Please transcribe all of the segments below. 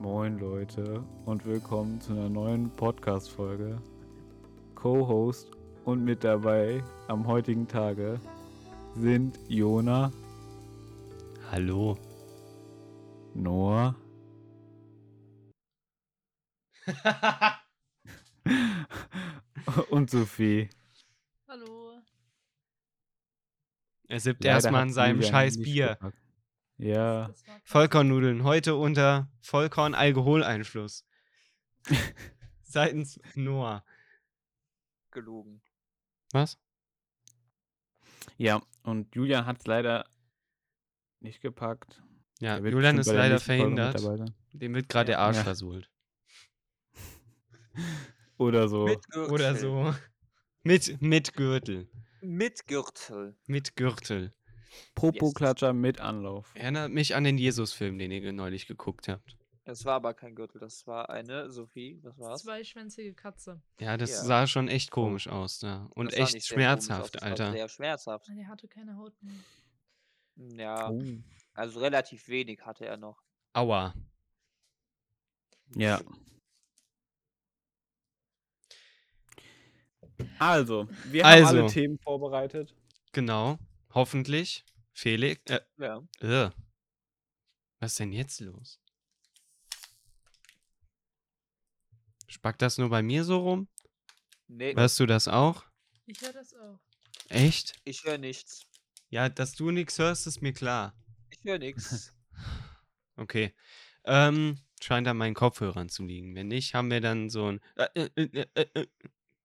Moin Leute und willkommen zu einer neuen Podcast-Folge. Co-Host und mit dabei am heutigen Tage sind Jona, Hallo. Noah und Sophie. Hallo. er sippt erstmal an seinem scheiß Bier. gepackt. Ja, Das krass. Vollkornnudeln, heute unter Vollkorn-Alkoholeinfluss. Seitens Noah. gelogen. Was? ja, und Julian hat es leider nicht gepackt. Ja, Julian ist leider verhindert. Dem wird gerade der Arsch Ja. versohlt. Oder so. Mit Gürtel. Oder so. Mit, mit Gürtel. Mit Gürtel. Mit Gürtel. Popo-Klatscher mit Anlauf. Erinnert mich an den Jesus-Film, den ihr neulich geguckt habt. Das war aber kein Gürtel, das war eine, Sophie, was war's? Zweischwänzige Katze. Ja, das Ja. sah schon echt komisch aus da. Und Das echt aus, schmerzhaft, war Alter. Sehr schmerzhaft. Nein, der hatte keine Haut mehr. Ja, Oh. also relativ wenig hatte er noch. Aua. Ja. Also, wir haben alle Also. Themen vorbereitet. Genau. Hoffentlich. Felix. Äh, Ja. äh. Was ist denn jetzt los? Spackt das nur bei mir so rum? Nee, Hörst du das auch? Ich höre das auch. Echt? ich höre nichts. Ja, dass du nichts hörst, ist mir klar. Ich höre nichts. Okay. Ähm, scheint an meinen Kopfhörern zu liegen. Wenn nicht, haben wir dann so ein äh, äh, äh, äh, äh,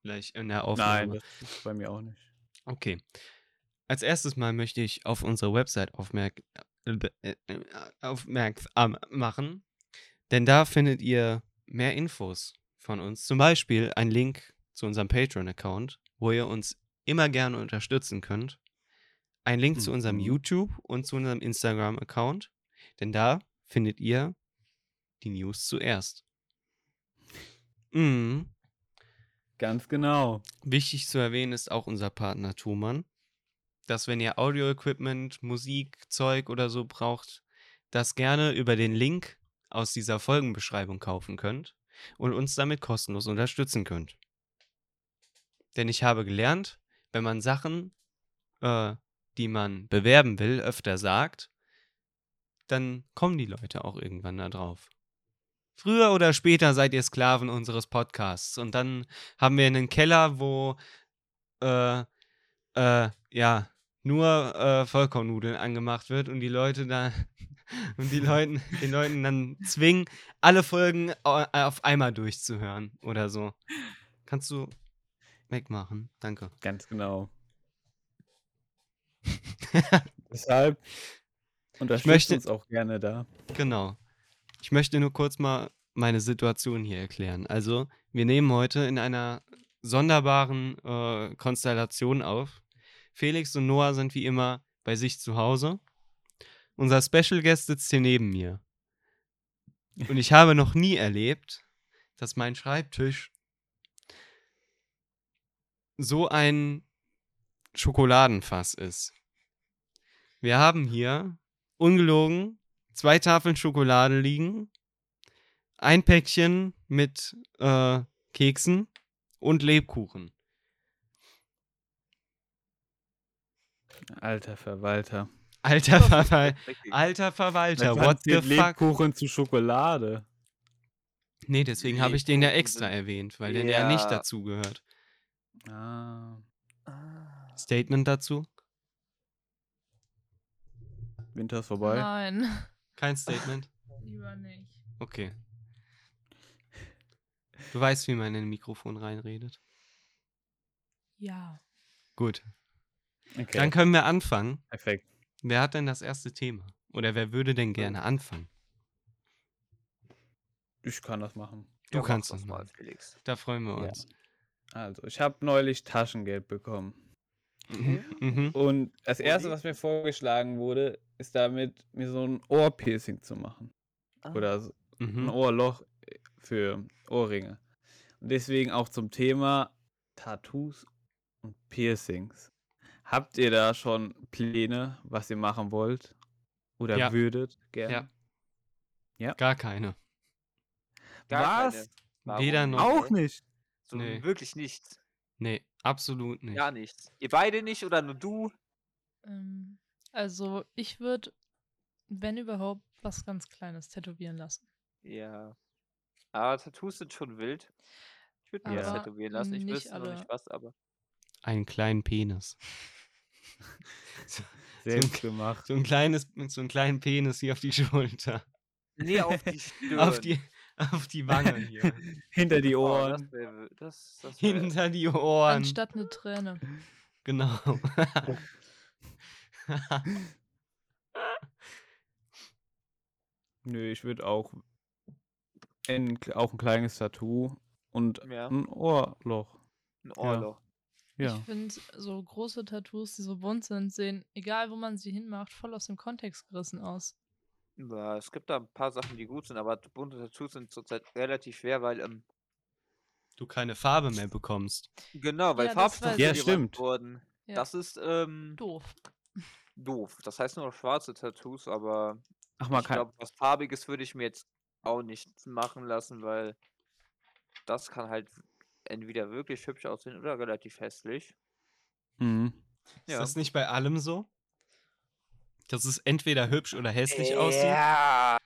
gleich in der Aufnahme. Nein, das ist bei mir auch nicht. Okay. Als erstes Mal möchte ich auf unsere Website aufmerk äh, äh, aufmerksam machen, denn da findet ihr mehr Infos von uns. Zum Beispiel ein Link zu unserem Patreon-Account, wo ihr uns immer gerne unterstützen könnt. Ein Link zu unserem Mhm. YouTube und zu unserem Instagram-Account, denn da findet ihr die News zuerst. Mhm. Ganz genau. Wichtig zu erwähnen ist auch unser Partner Thumann, dass wenn ihr Audio-Equipment, Musik, Zeug oder so braucht, das gerne über den Link aus dieser Folgenbeschreibung kaufen könnt und uns damit kostenlos unterstützen könnt. Denn ich habe gelernt, wenn man Sachen, äh, die man bewerben will, öfter sagt, dann kommen die Leute auch irgendwann da drauf. Früher oder später seid ihr Sklaven unseres Podcasts und dann haben wir einen Keller, wo äh, äh, ja nur äh, Vollkornnudeln angemacht wird und die Leute da und die Leuten den Leuten dann zwingen, alle Folgen au- auf einmal durchzuhören oder so. Kannst du wegmachen? Danke. Ganz genau. Deshalb unterstützt möchte- uns auch gerne da. Genau. Ich möchte nur kurz mal meine Situation hier erklären. Also, wir nehmen heute in einer sonderbaren äh, Konstellation auf. Felix und Noah sind wie immer bei sich zu Hause. Unser Special Guest sitzt hier neben mir. Und ich habe noch nie erlebt, dass mein Schreibtisch so ein Schokoladenfass ist. Wir haben hier ungelogen zwei Tafeln Schokolade liegen, ein Päckchen mit äh, Keksen und Lebkuchen. Alter Verwalter. Alter, Verwal Richtig. Alter Verwalter, what the zählt fuck? Lebkuchen zu Schokolade. Nee, deswegen habe ich den ja Lebkuchen extra erwähnt, weil der ja nicht Ja. dazu gehört. Ah. Ah. Statement dazu? Winter ist vorbei. Nein, Kein Statement? lieber nicht. Okay. Du weißt, wie man in ein Mikrofon reinredet. Ja. Gut. Okay. Dann können wir anfangen. Perfekt. Wer hat denn das erste Thema? Oder wer würde denn gerne anfangen? Ich kann das machen. Du Ja, kannst das das mal, machen. Felix. Da freuen wir Ja. uns. Also, ich habe neulich Taschengeld bekommen. Mhm. Mhm. Und das erste, was mir vorgeschlagen wurde, ist damit, mir so ein Ohrpiercing zu machen. Ah. Oder so ein Mhm. Ohrloch für Ohrringe. Und deswegen auch zum Thema Tattoos und Piercings. Habt ihr da schon Pläne, was ihr machen wollt? Oder Ja. würdet gerne? Ja. Ja? Gar keine. Gar Was? keine. Weder noch. Auch nicht. So Nee. wirklich nichts. Nee, absolut nicht. Gar nichts. Ihr beide nicht oder nur du? Ähm, also ich würde, wenn überhaupt, was ganz Kleines tätowieren lassen. Ja. Aber Tattoos sind schon wild. Ich würde mir das Aber tätowieren lassen. Ich nicht wüsste noch nicht was, aber. Einen kleinen Penis. so, Selbst gemacht. so ein kleines, mit so einem kleinen Penis hier auf die Schulter. Nee, auf die Stirn. Auf die, auf die Wange hier. Hinter die Oh, Ohren. das wär, das, das wär, Hinter die Ohren. Anstatt eine Träne. Genau. Nö, ich würde auch ein, auch ein kleines Tattoo und Ja. ein Ohrloch. ein Ohrloch. Ja. Ich finde, so große Tattoos, die so bunt sind, sehen, egal wo man sie hinmacht, voll aus dem Kontext gerissen aus. Ja, es gibt da ein paar Sachen, die gut sind, aber bunte Tattoos sind zurzeit relativ schwer, weil, ähm, du keine Farbe mehr bekommst. genau, weil Ja, Farbstoffe Ja, stimmt. wurden. Ja. Das ist, ähm, Doof. doof. Das heißt nur noch schwarze Tattoos, aber Ach, man ich glaube, was Farbiges würde ich mir jetzt auch nicht machen lassen, weil das kann halt entweder wirklich hübsch aussehen oder relativ hässlich. Mhm. Ist Ja. das nicht bei allem so? Dass es entweder hübsch oder hässlich aussieht? Ja.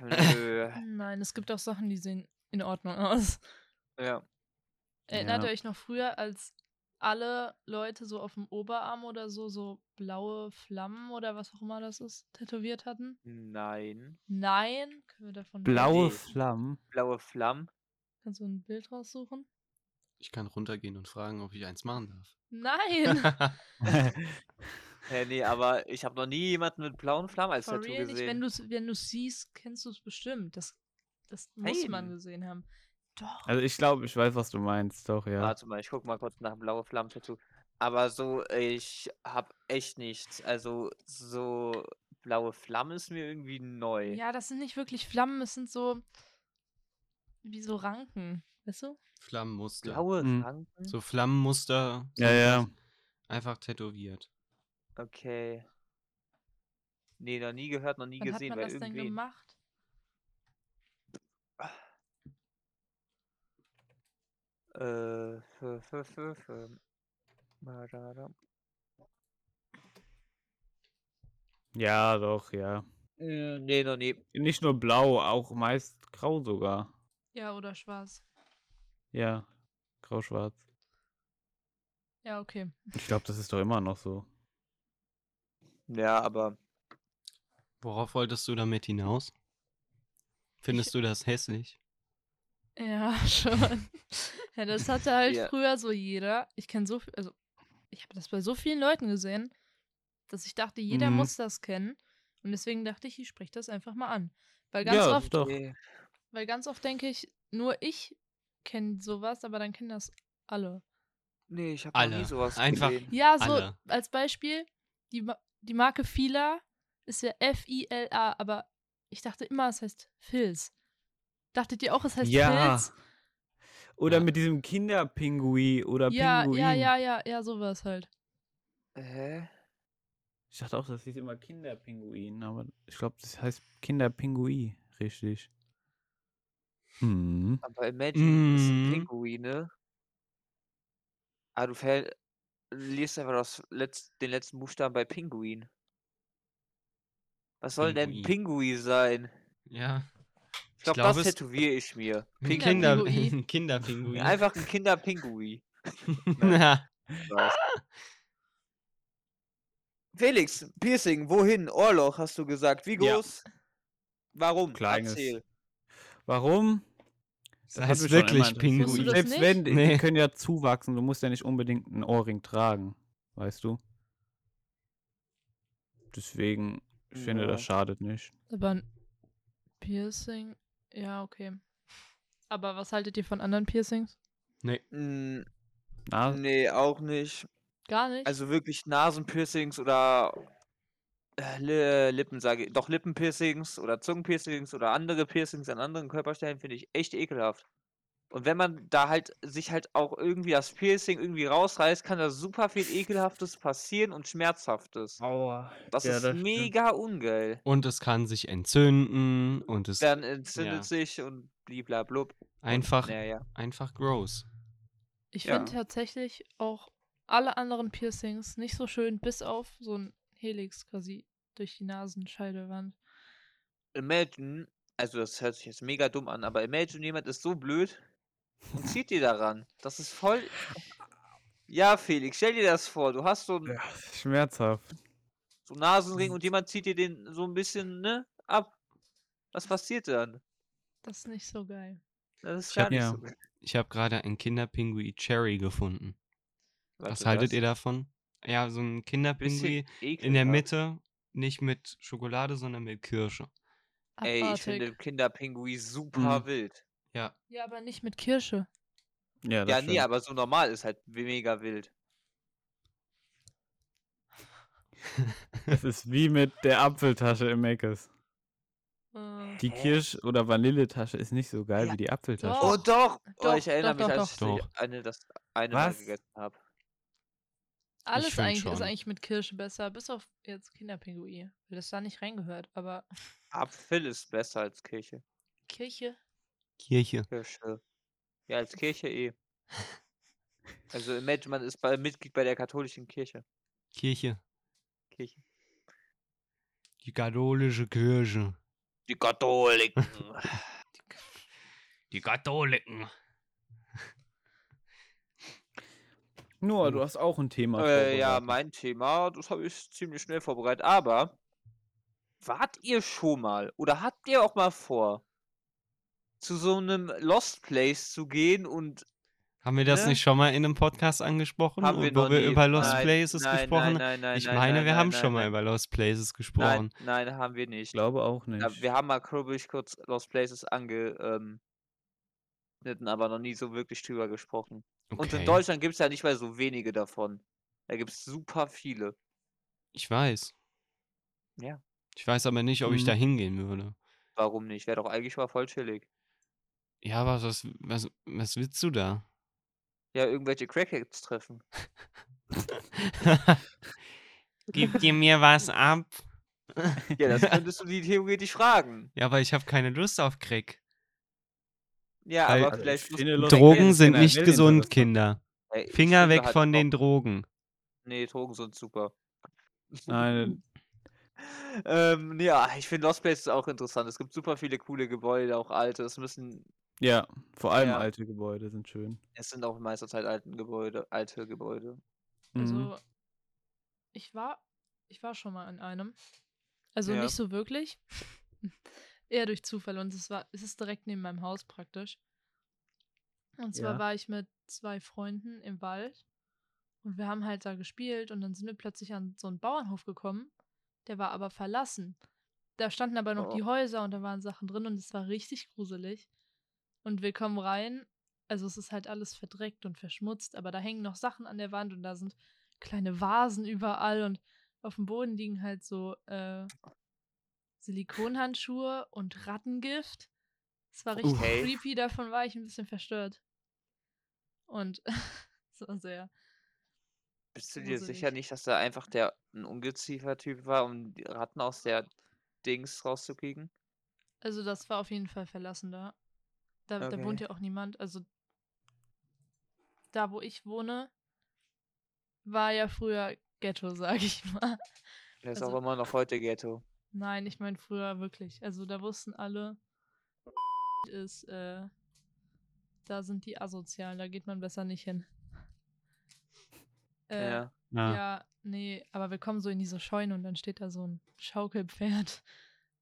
Nö. Nein, es gibt auch Sachen, die sehen in Ordnung aus. ja. Erinnert Ja. ihr euch noch früher, als alle Leute so auf dem Oberarm oder so, so blaue Flammen oder was auch immer das ist, tätowiert hatten? Nein. Nein. Können wir davon Blaue Nee. Flammen. Blaue Flammen. Kannst du ein Bild raussuchen? Ich kann runtergehen und fragen, ob ich eins machen darf. Nein! Hä, nee, aber ich habe noch nie jemanden mit blauen Flammen als For Tattoo real nicht. Wenn gesehen. du wenn du's siehst, kennst du es bestimmt. Das, das muss man gesehen haben. Doch. Also ich glaube, ich weiß, was du meinst, doch, ja. Warte mal, ich guck mal kurz nach einem blaue Flammen-Tattoo. Aber so, ich hab echt nichts. Also, so blaue Flamme ist mir irgendwie neu. Ja, das sind nicht wirklich Flammen, es sind so wie so Ranken, weißt du? Flammenmuster. Blaue Mhm. Ranken? So Flammenmuster. Ja, ja. Einfach tätowiert. Okay. Nee, noch nie gehört, noch nie Wann hat gesehen, man weil das denn irgendwen. gemacht? Äh, für, für, für. Ja, doch, ja. Äh, nee, noch nie. Nicht nur blau, auch meist grau sogar. Ja, oder schwarz. Ja, grau-schwarz. Ja, okay. Ich glaube, das ist doch immer noch so. Ja, aber Worauf wolltest du damit hinaus? Findest du das hässlich? Ja, schon. ja, das hatte halt Ja. früher so jeder. Ich kenne so viel, also ich habe das bei so vielen Leuten gesehen, dass ich dachte, jeder Mhm. muss das kennen. Und deswegen dachte ich, ich spreche das einfach mal an. Weil ganz ja, oft, doch. weil ganz oft denke ich, nur ich kenne sowas, aber dann kennen das alle. Nee, ich habe nie Alle. sowas Einfach- gesehen. Ja, so Alle. als Beispiel, die, Ma- die Marke Fila ist ja F-I-L-A, aber ich dachte immer, es heißt Filz. Dachtet ihr auch, es heißt Ja, Filz? Oder Ja. mit diesem Kinderpinguin oder Ja, Pinguin. ja, ja, ja, ja, sowas halt. Hä? Ich dachte auch, das hieß immer Kinderpinguin, aber ich glaube, das heißt Kinderpinguin, richtig. Hm. Aber Imagine, das sind Mhm. Pinguine. Ah, du verl liest einfach das letz den letzten Buchstaben bei Pinguin. Was soll denn Pinguin. Pinguin sein? Ja. Ich glaube, glaub, das es- tätowiere ich mir. Ein Pinguin. Kinder, Kinderpinguin. Kinderpinguin. Einfach ein Kinderpinguin. Ja. Was? Felix, Piercing, wohin? Ohrloch, hast du gesagt. Wie Ja. groß? Warum? Kleines. Erzähl. Warum? Das schon immer wirklich Pinguin. das Selbst wenn, die Nee. können ja zuwachsen, du musst ja nicht unbedingt einen Ohrring tragen, weißt du? Deswegen, ich finde, Ja. das schadet nicht. Aber ein Piercing, ja, okay. Aber was haltet ihr von anderen Piercings? Nee. Mm, Na, nee, auch nicht. Gar nicht? Also wirklich Nasenpiercings oder äh, Li Lippen, sage ich. Doch Lippenpiercings oder Zungenpiercings oder andere Piercings an anderen Körperstellen finde ich echt ekelhaft. Und wenn man da halt sich halt auch irgendwie das Piercing irgendwie rausreißt, kann da super viel Ekelhaftes passieren und Schmerzhaftes. Aua. Das Ja, ist das stimmt. mega ungeil. Und es kann sich entzünden und es. Dann entzündet Ja. sich und bliblablub. und Einfach, Naja. einfach gross. Ich Ja. finde tatsächlich auch alle anderen Piercings nicht so schön, bis auf so ein Helix quasi durch die Nasenscheidewand. Imagine, also das hört sich jetzt mega dumm an, aber imagine jemand ist so blöd und zieht dir daran. Das ist voll. Ja, Felix, stell dir das vor. Du hast so einen Ja, schmerzhaft. so einen Nasenring und jemand zieht dir den so ein bisschen, ne, ab. Was passiert dann? Das ist nicht so geil. Das ist Ich gar hab- nicht Ja. so. gut. Ich habe gerade ein Kinderpingui Cherry gefunden. Was Warte, haltet ihr davon? Ja, so ein Kinderpingui Bisschen in der. Mitte, nicht mit Schokolade, sondern mit Kirsche. Ey, ich Abartig. finde Kinderpingui super Mhm. wild. Ja, Ja, aber nicht mit Kirsche. Ja, das Ja, nee, aber so normal ist halt mega wild. Es ist wie mit der Apfeltasche im Mc's. Äh, Die? Kirsch- oder Vanilletasche ist nicht so geil Ja. wie die Apfeltasche. Doch. Oh doch! Oh, Doch, ich erinnere doch, mich, doch, als doch. ich eine das eine mal gegessen habe. Alles eigentlich ist schon. eigentlich mit Kirsche besser, bis auf jetzt Kinderpingui, weil das da nicht reingehört. Aber Apfel ist besser als Kirche. Kirche, Kirche. Kirsche. Ja, als Kirche eh. Also imagine, man ist bei, Mitglied bei der katholischen Kirche. Kirche. Kirche. Die katholische Kirche. Die Katholiken. Die Katholiken. Noah, du hast auch ein Thema äh, ja, mein Thema, das habe ich ziemlich schnell vorbereitet. Aber wart ihr schon mal oder habt ihr auch mal vor, zu so einem Lost Place zu gehen und Haben wir das Ne? nicht schon mal in einem Podcast angesprochen, haben wir wo noch wir nie. über Lost nein, Places nein, gesprochen Nein, haben? nein, nein, Ich nein, meine, nein, wir haben nein, schon mal nein. über Lost Places gesprochen. Nein, nein, haben wir Ich nicht. glaube auch nicht. Ja, wir haben mal glaube ich kurz Lost Places ange ähm, aber noch nie so wirklich drüber gesprochen. Und in Okay. Deutschland gibt es ja nicht mal so wenige davon. Da gibt es super viele. Ich weiß. Ja. Ich weiß aber nicht, ob ich Mhm. da hingehen würde. Warum nicht? Wäre doch eigentlich mal voll chillig. Ja, aber was, was, was willst du da? Ja, irgendwelche Crackheads treffen. Gib dir mir was ab. Ja, das könntest du die theoretisch fragen. Ja, aber ich habe keine Lust auf Crack. Ja, Weil- aber Also, vielleicht Lost Drogen sind generell nicht gesund. Kinder. Ey, ich Finger weg halt von den Drogen. Nee, Drogen sind super. Nein, ähm, ja, ich finde Lost Place ist auch interessant. Es gibt super viele coole Gebäude, auch alte. Es müssen, ja, vor allem Ja. alte Gebäude sind schön. es sind auch in meiner Zeit alten Gebäude, alte Gebäude. Mhm. Also, ich war, ich war schon mal in einem. Also Ja. nicht so wirklich. Eher durch Zufall. Und es war, es ist direkt neben meinem Haus praktisch. Und zwar Ja. war ich mit zwei Freunden im Wald. Und wir haben halt da gespielt und dann sind wir plötzlich an so einen Bauernhof gekommen. Der war aber verlassen. Da standen aber noch Oh. die Häuser und da waren Sachen drin und es war richtig gruselig. Und wir kommen rein. Also es ist halt alles verdreckt und verschmutzt, aber da hängen noch Sachen an der Wand und da sind kleine Vasen überall und auf dem Boden liegen halt so äh, Silikonhandschuhe und Rattengift. Es war richtig Okay. creepy, davon war ich ein bisschen verstört. Und war sehr. Bist du dir sicher nicht, dass da einfach der ein Ungeziefer-Typ war, um die Ratten aus der Dings rauszukriegen? Also das war auf jeden Fall verlassen da. Da, da wohnt Okay. ja auch niemand. Also da, wo ich wohne, war ja früher Ghetto, sag ich mal. Der ist Also- auch immer noch heute Ghetto. Nein, ich meine früher wirklich. Also da wussten alle, ist, äh, da sind die asozialen, da geht man besser nicht hin. Äh, Ja. Ja. ja, nee, aber wir kommen so in diese Scheune und dann steht da so ein Schaukelpferd.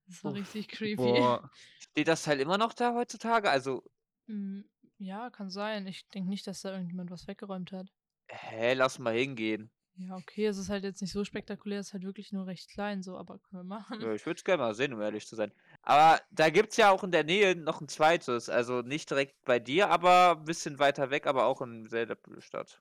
Das war Uff, richtig creepy. Boah, Steht das Teil immer noch da heutzutage? Also, Mm, Ja, kann sein. Ich denke nicht, dass da irgendjemand was weggeräumt hat. hä, lass mal hingehen. Ja, okay, es ist halt jetzt nicht so spektakulär, es ist halt wirklich nur recht klein, so, aber können wir machen. Ja, ich würde es gerne mal sehen, um ehrlich zu sein. Aber da gibt es ja auch in der Nähe noch ein zweites. Also nicht direkt bei dir, aber ein bisschen weiter weg, aber auch in selber Stadt.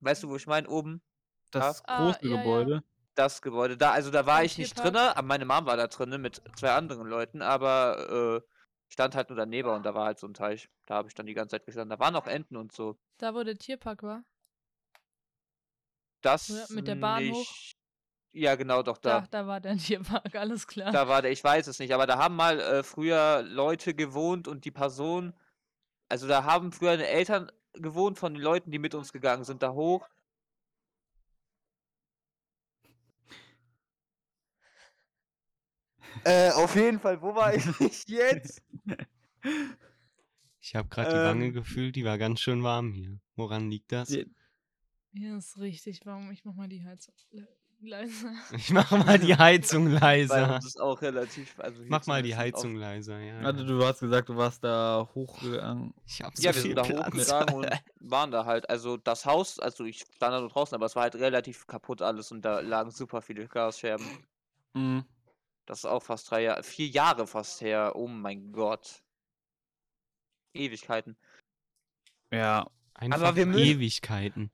Weißt du, wo ich meine? Oben, das Ah, große ja, ja. Gebäude. das Gebäude. Da, also da war ich nicht aber meine Mom war da drinne mit zwei anderen Leuten, aber äh, stand halt nur daneben und da war halt so ein Teich. Da habe ich dann die ganze Zeit gestanden. Da waren auch Enten und so. Da, wo der Tierpark war. Das Ja, mit der Bahn hoch? nicht, Ja, genau, doch Da, da. da war der Tierpark, alles klar. Da war der, ich weiß es nicht, aber da haben mal äh, früher Leute gewohnt und die Person, also da haben früher eine Eltern gewohnt von den Leuten, die mit uns gegangen sind, da hoch. Äh, auf jeden Fall, wo war ich jetzt? Ich habe gerade die Wange Ähm. gefühlt, die war ganz schön warm hier. Woran liegt das? Ja. Hier ist richtig warm. Ich mach mal die Heizung le leiser. Ich mache mal die Heizung leiser. uns ist auch relativ, also Mach mal die Heizung leiser, ja. Also du hast gesagt, du warst da hochgegangen. Ich hab Auf, so ja, wir sind da Platz. hochgegangen und waren da halt. Also das Haus, also ich stand da nur draußen, aber es war halt relativ kaputt alles und da lagen super viele Glasscherben. Mhm. Das ist auch fast drei Jahre, vier Jahre fast her. Oh mein Gott. Ewigkeiten. Ja, Einfach wir müssen- Ewigkeiten.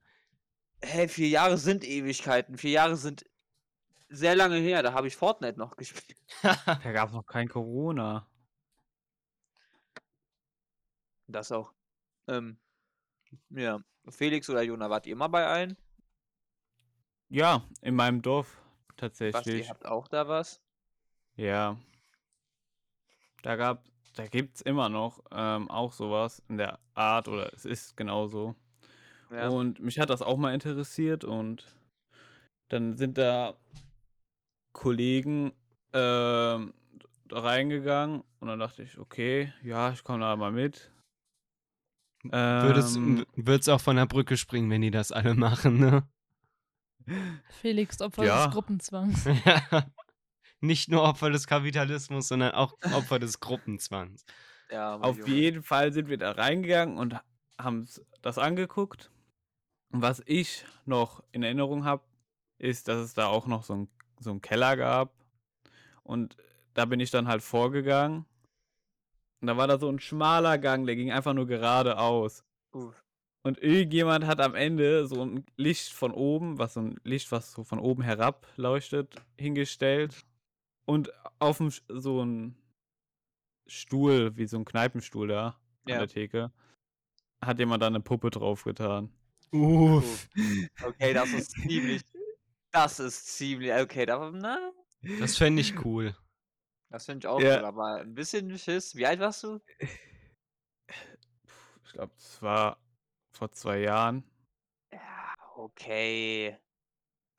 Hä, vier Jahre sind Ewigkeiten. Vier Jahre sind sehr lange her. Da habe ich Fortnite noch gespielt. da gab es noch kein Corona. Das auch. Ähm, ja. Felix oder Jona, wart ihr mal bei allen? Ja, in meinem Dorf Was, tatsächlich. ihr habt auch da was? Ja. Da gab, da gibt's immer noch ähm, auch sowas in der Art oder es ist genauso. Ja. Und mich hat das auch mal interessiert und dann sind da Kollegen da reingegangen und dann dachte ich, okay, ja, ich komme da mal mit. Würdest, Ähm, würd's auch von der Brücke springen, wenn die das alle machen, ne? Felix, Opfer Ja. des Gruppenzwangs. Nicht nur Opfer des Kapitalismus, sondern auch Opfer des Gruppenzwangs. ja, Auf jeden Fall sind wir da reingegangen und haben das angeguckt. Und was ich noch in Erinnerung habe, ist, dass es da auch noch so einen so einen Keller gab. Und da bin ich dann halt vorgegangen. Und da war da so ein schmaler Gang, der ging einfach nur geradeaus. Und irgendjemand hat am Ende so ein Licht von oben, was so ein Licht, was so von oben herab leuchtet, hingestellt. Und auf dem, so ein Stuhl, wie so ein Kneipenstuhl da an Ja. der Theke, hat jemand da eine Puppe draufgetan. Uff. Okay, das ist ziemlich. Das ist ziemlich. Okay, da, na, Das fände ich cool. das finde ich auch Ja. cool, aber ein bisschen Schiss. Wie alt warst du? Ich glaube, das war vor zwei Jahren. Ja, okay.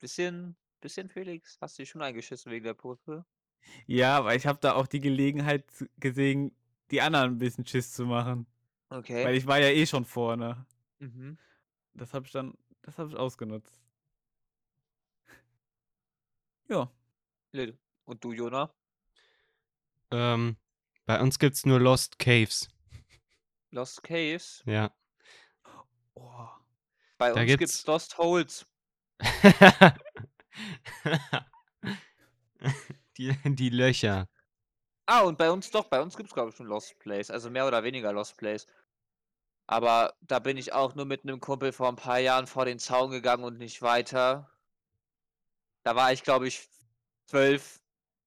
Bisschen, bisschen Felix. Hast du dich schon eingeschissen wegen der Puppe? Ja, aber ich habe da auch die Gelegenheit gesehen, die anderen ein bisschen Schiss zu machen. Okay. Weil ich war ja eh schon vorne. mhm. Das habe ich dann, das habe ich ausgenutzt. Ja. Lil. Und du, Jona? Ähm, bei uns gibt's nur Lost Caves. Lost Caves? Ja. Oh. Bei Da uns gibt's- gibt's Lost Holes. die, die Löcher. Ah, und bei uns doch, bei uns gibt's glaube ich schon Lost Place, also mehr oder weniger Lost Place. Aber da bin ich auch nur mit einem Kumpel vor ein paar Jahren vor den Zaun gegangen und nicht weiter. Da war ich glaube ich zwölf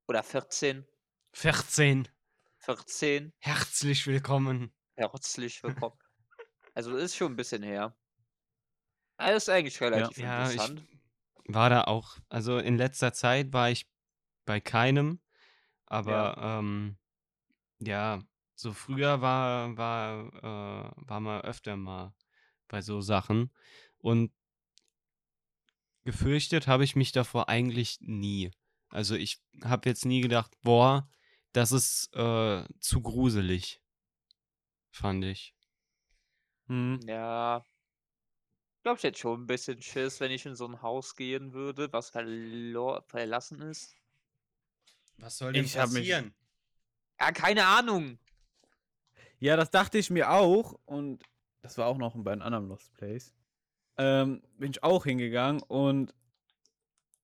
oder 14, 14. 14. Herzlich willkommen. Herzlich willkommen. also ist schon ein bisschen her. Aber ist eigentlich relativ Ja, ich interessant. war da auch. Also in letzter Zeit war ich bei keinem. Aber ähm, ja, so früher war, war, äh, war man öfter mal bei so Sachen. Und gefürchtet habe ich mich davor eigentlich nie. Also ich habe jetzt nie gedacht, boah, das ist äh, zu gruselig. Fand ich. Hm. Ja. Ich glaube, ich hätte schon ein bisschen Schiss, wenn ich in so ein Haus gehen würde, was verlo- verlassen ist. Was soll denn Ich hab mich- passieren? Ja, keine Ahnung. Ja, das dachte ich mir auch. Und das war auch noch bei einem anderen Lost Place. Ähm, bin ich auch hingegangen und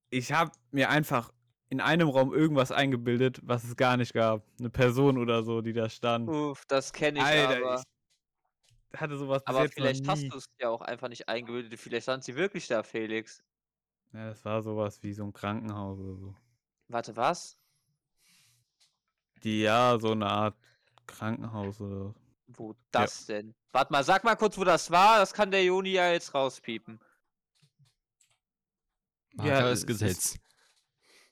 ich habe mir einfach in einem Raum irgendwas eingebildet, was es gar nicht gab. Eine Person oder so, die da stand. Uff, das kenne ich Alter, aber. ich hatte sowas bis Aber vielleicht hast du es ja auch einfach nicht eingebildet. Vielleicht stand sie wirklich da, Felix. Ja, das war sowas wie so ein Krankenhaus oder so. Warte, was? Die, ja, so eine Art Krankenhaus oder Wo das denn? Warte mal, sag mal kurz, wo das war. Das kann der Joni ja jetzt rauspiepen. Marker Ja, ist es ist- Gesetz.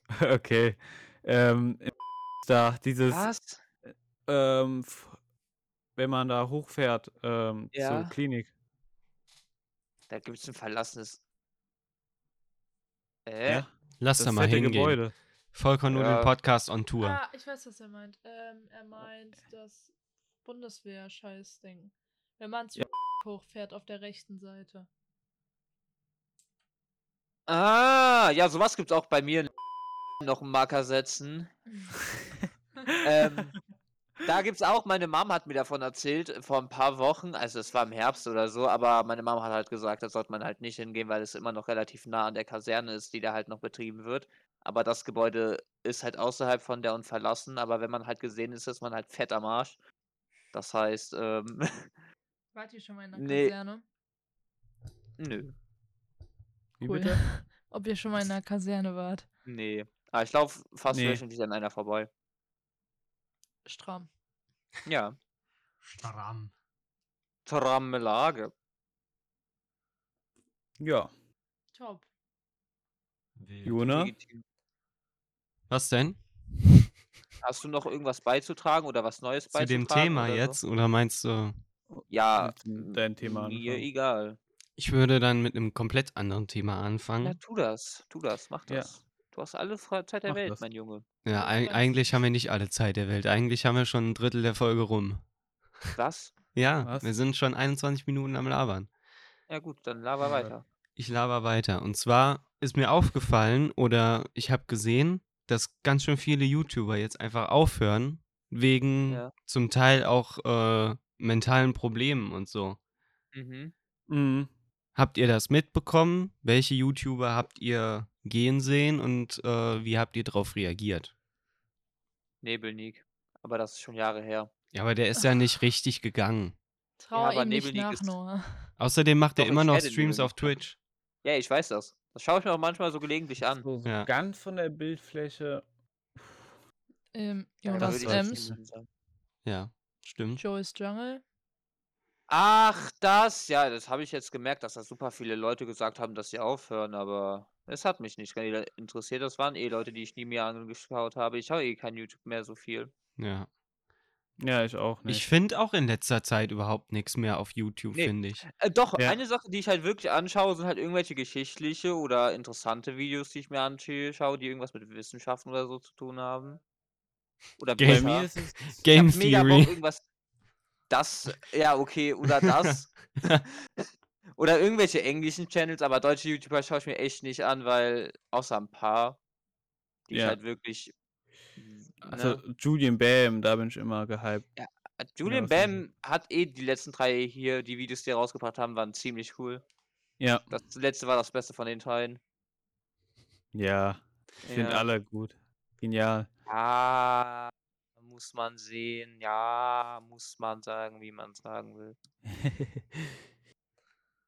Okay. Ähm, da dieses, Was? ähm, wenn man da hochfährt ähm, Ja. zur Klinik. Da gibt es ein verlassenes. Äh? Ja, Lass das da mal fette hingehen. Gebäude. Vollkornnudeln Ja. Podcast on Tour. Ah, ich weiß, was er meint. Ähm, er meint das Bundeswehr-Scheiß-Ding. Wenn man zu hochfährt auf der rechten Seite. Ah, ja, sowas gibt's auch bei mir. Noch einen Marker setzen. ähm, da gibt's auch, meine Mom hat mir davon erzählt, äh, vor ein paar Wochen, also es war im Herbst oder so, aber meine Mom hat halt gesagt, da sollte man halt nicht hingehen, weil es immer noch relativ nah an der Kaserne ist, die da halt noch betrieben wird. Aber das Gebäude ist halt außerhalb von der und verlassen, aber wenn man halt gesehen ist, ist man halt fett am Arsch. Das heißt, ähm, Wart ihr schon mal in der Nee. Kaserne? nö, Wie Cool. bitte? Ob ihr schon mal in der Kaserne wart? nee. Aber ich laufe fast Nee. wöchentlich an einer vorbei. Stramm. Ja, Stramm. stramme Lage. Ja. Top. Jona? Was denn? Hast du noch irgendwas beizutragen oder was Neues Zu beizutragen? dem Thema oder jetzt? So? Oder meinst du, Ja, dein Thema mir anfangen? egal. ich würde dann mit einem komplett anderen Thema Ja, anfangen? tu das, tu das, mach Ja. das. Du hast alle Zeit der Mach Welt, das. mein Junge. Ja, Ja, weiß eigentlich ich. haben wir nicht alle Zeit der Welt. Eigentlich haben wir schon ein Drittel der Folge rum. Was? Ja, Was? wir sind schon 21 Minuten am Labern. Ja gut, dann laber Ja. weiter. Ich laber weiter. Und zwar ist mir aufgefallen oder ich habe gesehen, dass ganz schön viele YouTuber jetzt einfach aufhören, wegen Ja. zum Teil auch äh, mentalen Problemen und so. Mhm. Mhm. Habt ihr das mitbekommen? Welche YouTuber habt ihr gehen sehen und äh, wie habt ihr darauf reagiert? Nebelnik. Aber das ist schon Jahre her. Ja, aber der ist ja nicht richtig gegangen. Trauer aber ihm nicht Nebelig nach, ist- Noah. Außerdem macht er Doch, immer ich noch Streams Nebelnik auf. Twitch. Ja, ich weiß das. Das schaue ich mir auch manchmal so gelegentlich an. So, so Ja. ganz von der Bildfläche. Ähm, Ja, Jonas jetzt Ems. Ja, stimmt. Joey's Jungle. Ach, das, ja, das habe ich jetzt gemerkt, dass da super viele Leute gesagt haben, dass sie aufhören, aber es hat mich nicht gerade interessiert. Das waren eh Leute, die ich nie mehr angeschaut habe. Ich schaue eh kein YouTube mehr so viel. Ja. Ja, ich auch nicht. Ich finde auch in letzter Zeit überhaupt nichts mehr auf YouTube, Nee. finde ich. Äh, doch, Ja. eine Sache, die ich halt wirklich anschaue, sind halt irgendwelche geschichtliche oder interessante Videos, die ich mir anschaue, die irgendwas mit Wissenschaften oder so zu tun haben. Oder Game- Bei Bücher. mir ist es. Ich Game hab mega Bock, Theory. irgendwas. Das, ja, okay, oder das. oder irgendwelche englischen Channels, aber deutsche YouTuber schaue ich mir echt nicht an, weil, außer ein paar, die ich Ja. halt wirklich. Also ne? Julian Bam, da bin ich immer gehypt. Äh, Julian ist Bam hat eh die letzten drei hier, die Videos, die er rausgebracht haben, waren ziemlich cool. Ja, Das letzte war das Beste von den dreien. ja. Ich finde Ja. alle gut. Genial. Ja, muss man sehen. Ja, muss man sagen, wie man sagen will.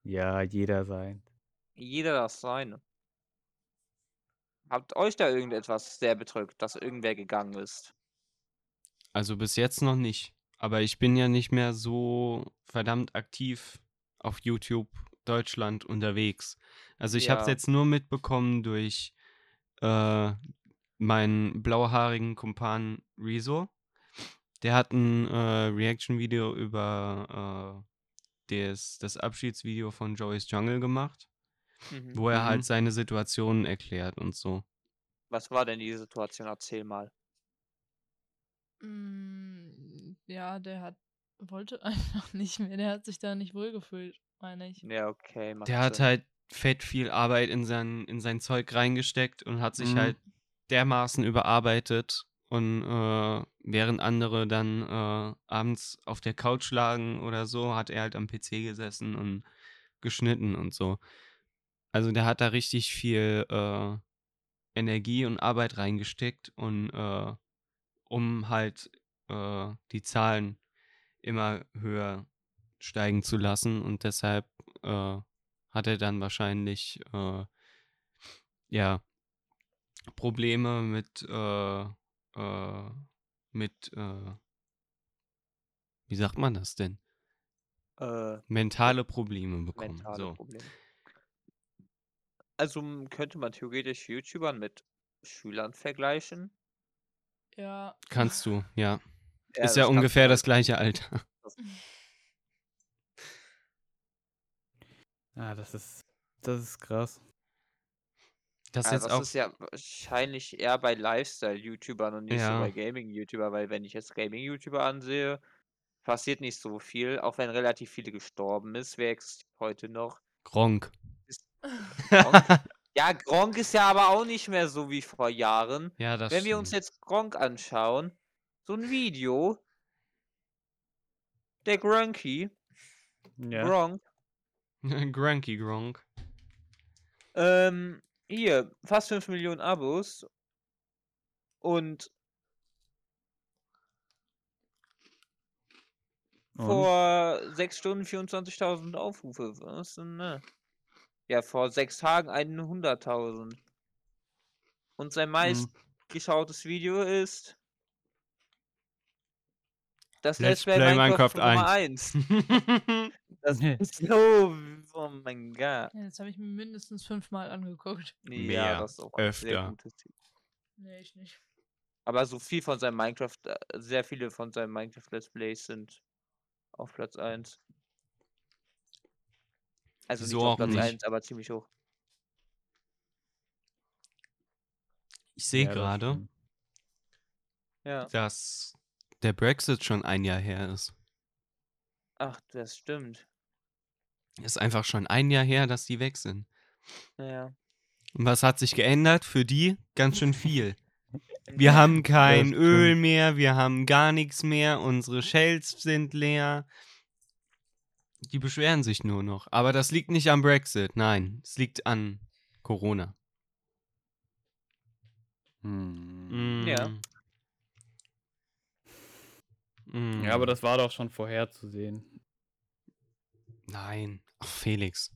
ja, jeder sein. Jeder das seine. Habt euch da irgendetwas sehr bedrückt, dass irgendwer gegangen ist? Also bis jetzt noch nicht. Aber ich bin ja nicht mehr so verdammt aktiv auf YouTube Deutschland unterwegs. Also ich habe es Ja. jetzt nur mitbekommen durch äh, meinen blauhaarigen Kumpan Rezo. Der hat ein äh, Reaction-Video über äh, das, das Abschiedsvideo von Joey's Jungle gemacht, Mhm. wo er Mhm. halt seine Situationen erklärt und so. Was war denn die Situation? Erzähl mal. Mm, ja, der hat wollte einfach nicht mehr. Der hat sich da nicht wohlgefühlt, meine ich. Ja, okay. Der hat Sinn. halt fett viel Arbeit in sein, in sein Zeug reingesteckt und hat sich Mhm. halt dermaßen überarbeitet. Und äh, während andere dann äh, abends auf der Couch lagen oder so, hat er halt am PC gesessen und geschnitten und so. Also der hat da richtig viel äh, Energie und Arbeit reingesteckt und äh, um halt äh, die Zahlen immer höher steigen zu lassen und deshalb äh, hat er dann wahrscheinlich äh, ja Probleme mit äh, mit wie sagt man das denn mentale Probleme bekommen mentale so Probleme. Also m, könnte man theoretisch YouTubern mit Schülern vergleichen. Ja. Kannst du, ja. Ja, ist ja du ungefähr halt. das gleiche Alter. Ja, das ist, das ist krass. Das ist Ja, jetzt das auch. ist ja wahrscheinlich eher bei Lifestyle-YouTubern und nicht so Ja. bei Gaming-YouTuber, weil wenn ich jetzt Gaming-YouTuber ansehe, passiert nicht so viel, auch wenn relativ viele gestorben ist. Wer existiert heute noch? Gronk. Gronk? Ja, Gronk ist ja aber auch nicht mehr so wie vor Jahren. ja, das Wenn wir uns jetzt Gronk anschauen, so ein Video, der Gronky, Ja. Gronk, Granky Gronk. ähm, hier, fast 5 Millionen Abos und Und? vor 6 Stunden 24.000 Aufrufe. Was denn, ne? Ja, vor 6 Tagen 100.000. Und sein meist Hm. geschautes Video ist das Let's Let's Play Play Minecraft, Minecraft Nummer 1. Das ist so, oh mein Gott. Ja, das habe ich mir mindestens fünfmal angeguckt. Nee, Mehr, ja, das ist auch ein sehr öfter. gutes Ziel. Nee, ich nicht. Aber so viel von seinem Minecraft, äh, sehr viele von seinen Minecraft Let's Plays sind auf Platz 1. Also Wieso nicht auf auch Platz nicht? 1, aber ziemlich hoch. ich sehe Ja, das gerade, stimmt. Ja. dass der Brexit schon ein Jahr her ist. Ach, das stimmt. Ist einfach schon ein Jahr her, dass die weg sind. Ja. Und was hat sich geändert? Für die ganz schön viel. Wir haben kein. Öl mehr, wir haben gar nichts mehr, unsere Shells sind leer. Die beschweren sich nur noch. Aber das liegt nicht am Brexit, nein, es liegt an Corona. Hm. Ja. Mm. Ja, aber das war doch schon vorherzusehen. Nein. Ach, Felix.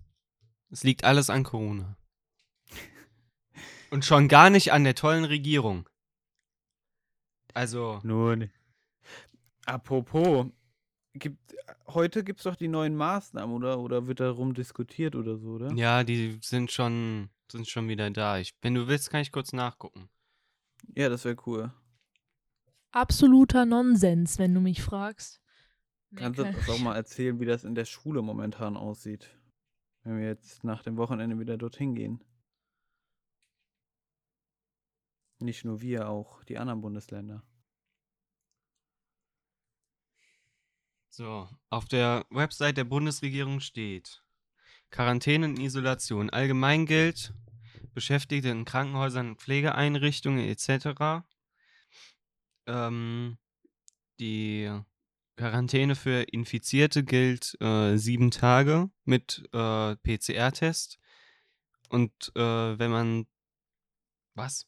Es liegt alles an Corona. Und schon gar nicht an der tollen Regierung. Also, Nun. Apropos, gibt, heute gibt es doch die neuen Maßnahmen, oder? Oder wird darum diskutiert oder so, oder? ja, die sind schon, sind schon wieder da. Ich, wenn du willst, kann ich kurz nachgucken. Ja, das wäre cool. Absoluter Nonsens, wenn du mich fragst. Nee, Kannst du uns auch mal erzählen, wie das in der Schule momentan aussieht? Wenn wir jetzt nach dem Wochenende wieder dorthin gehen. Nicht nur wir, auch die anderen Bundesländer. So, auf der Website der Bundesregierung steht Quarantäne und Isolation. Allgemein gilt, Beschäftigte in Krankenhäusern, Pflegeeinrichtungen etc. Ähm, die Quarantäne für Infizierte gilt äh, sieben Tage mit äh, PCR-Test. Und äh, wenn man. Was?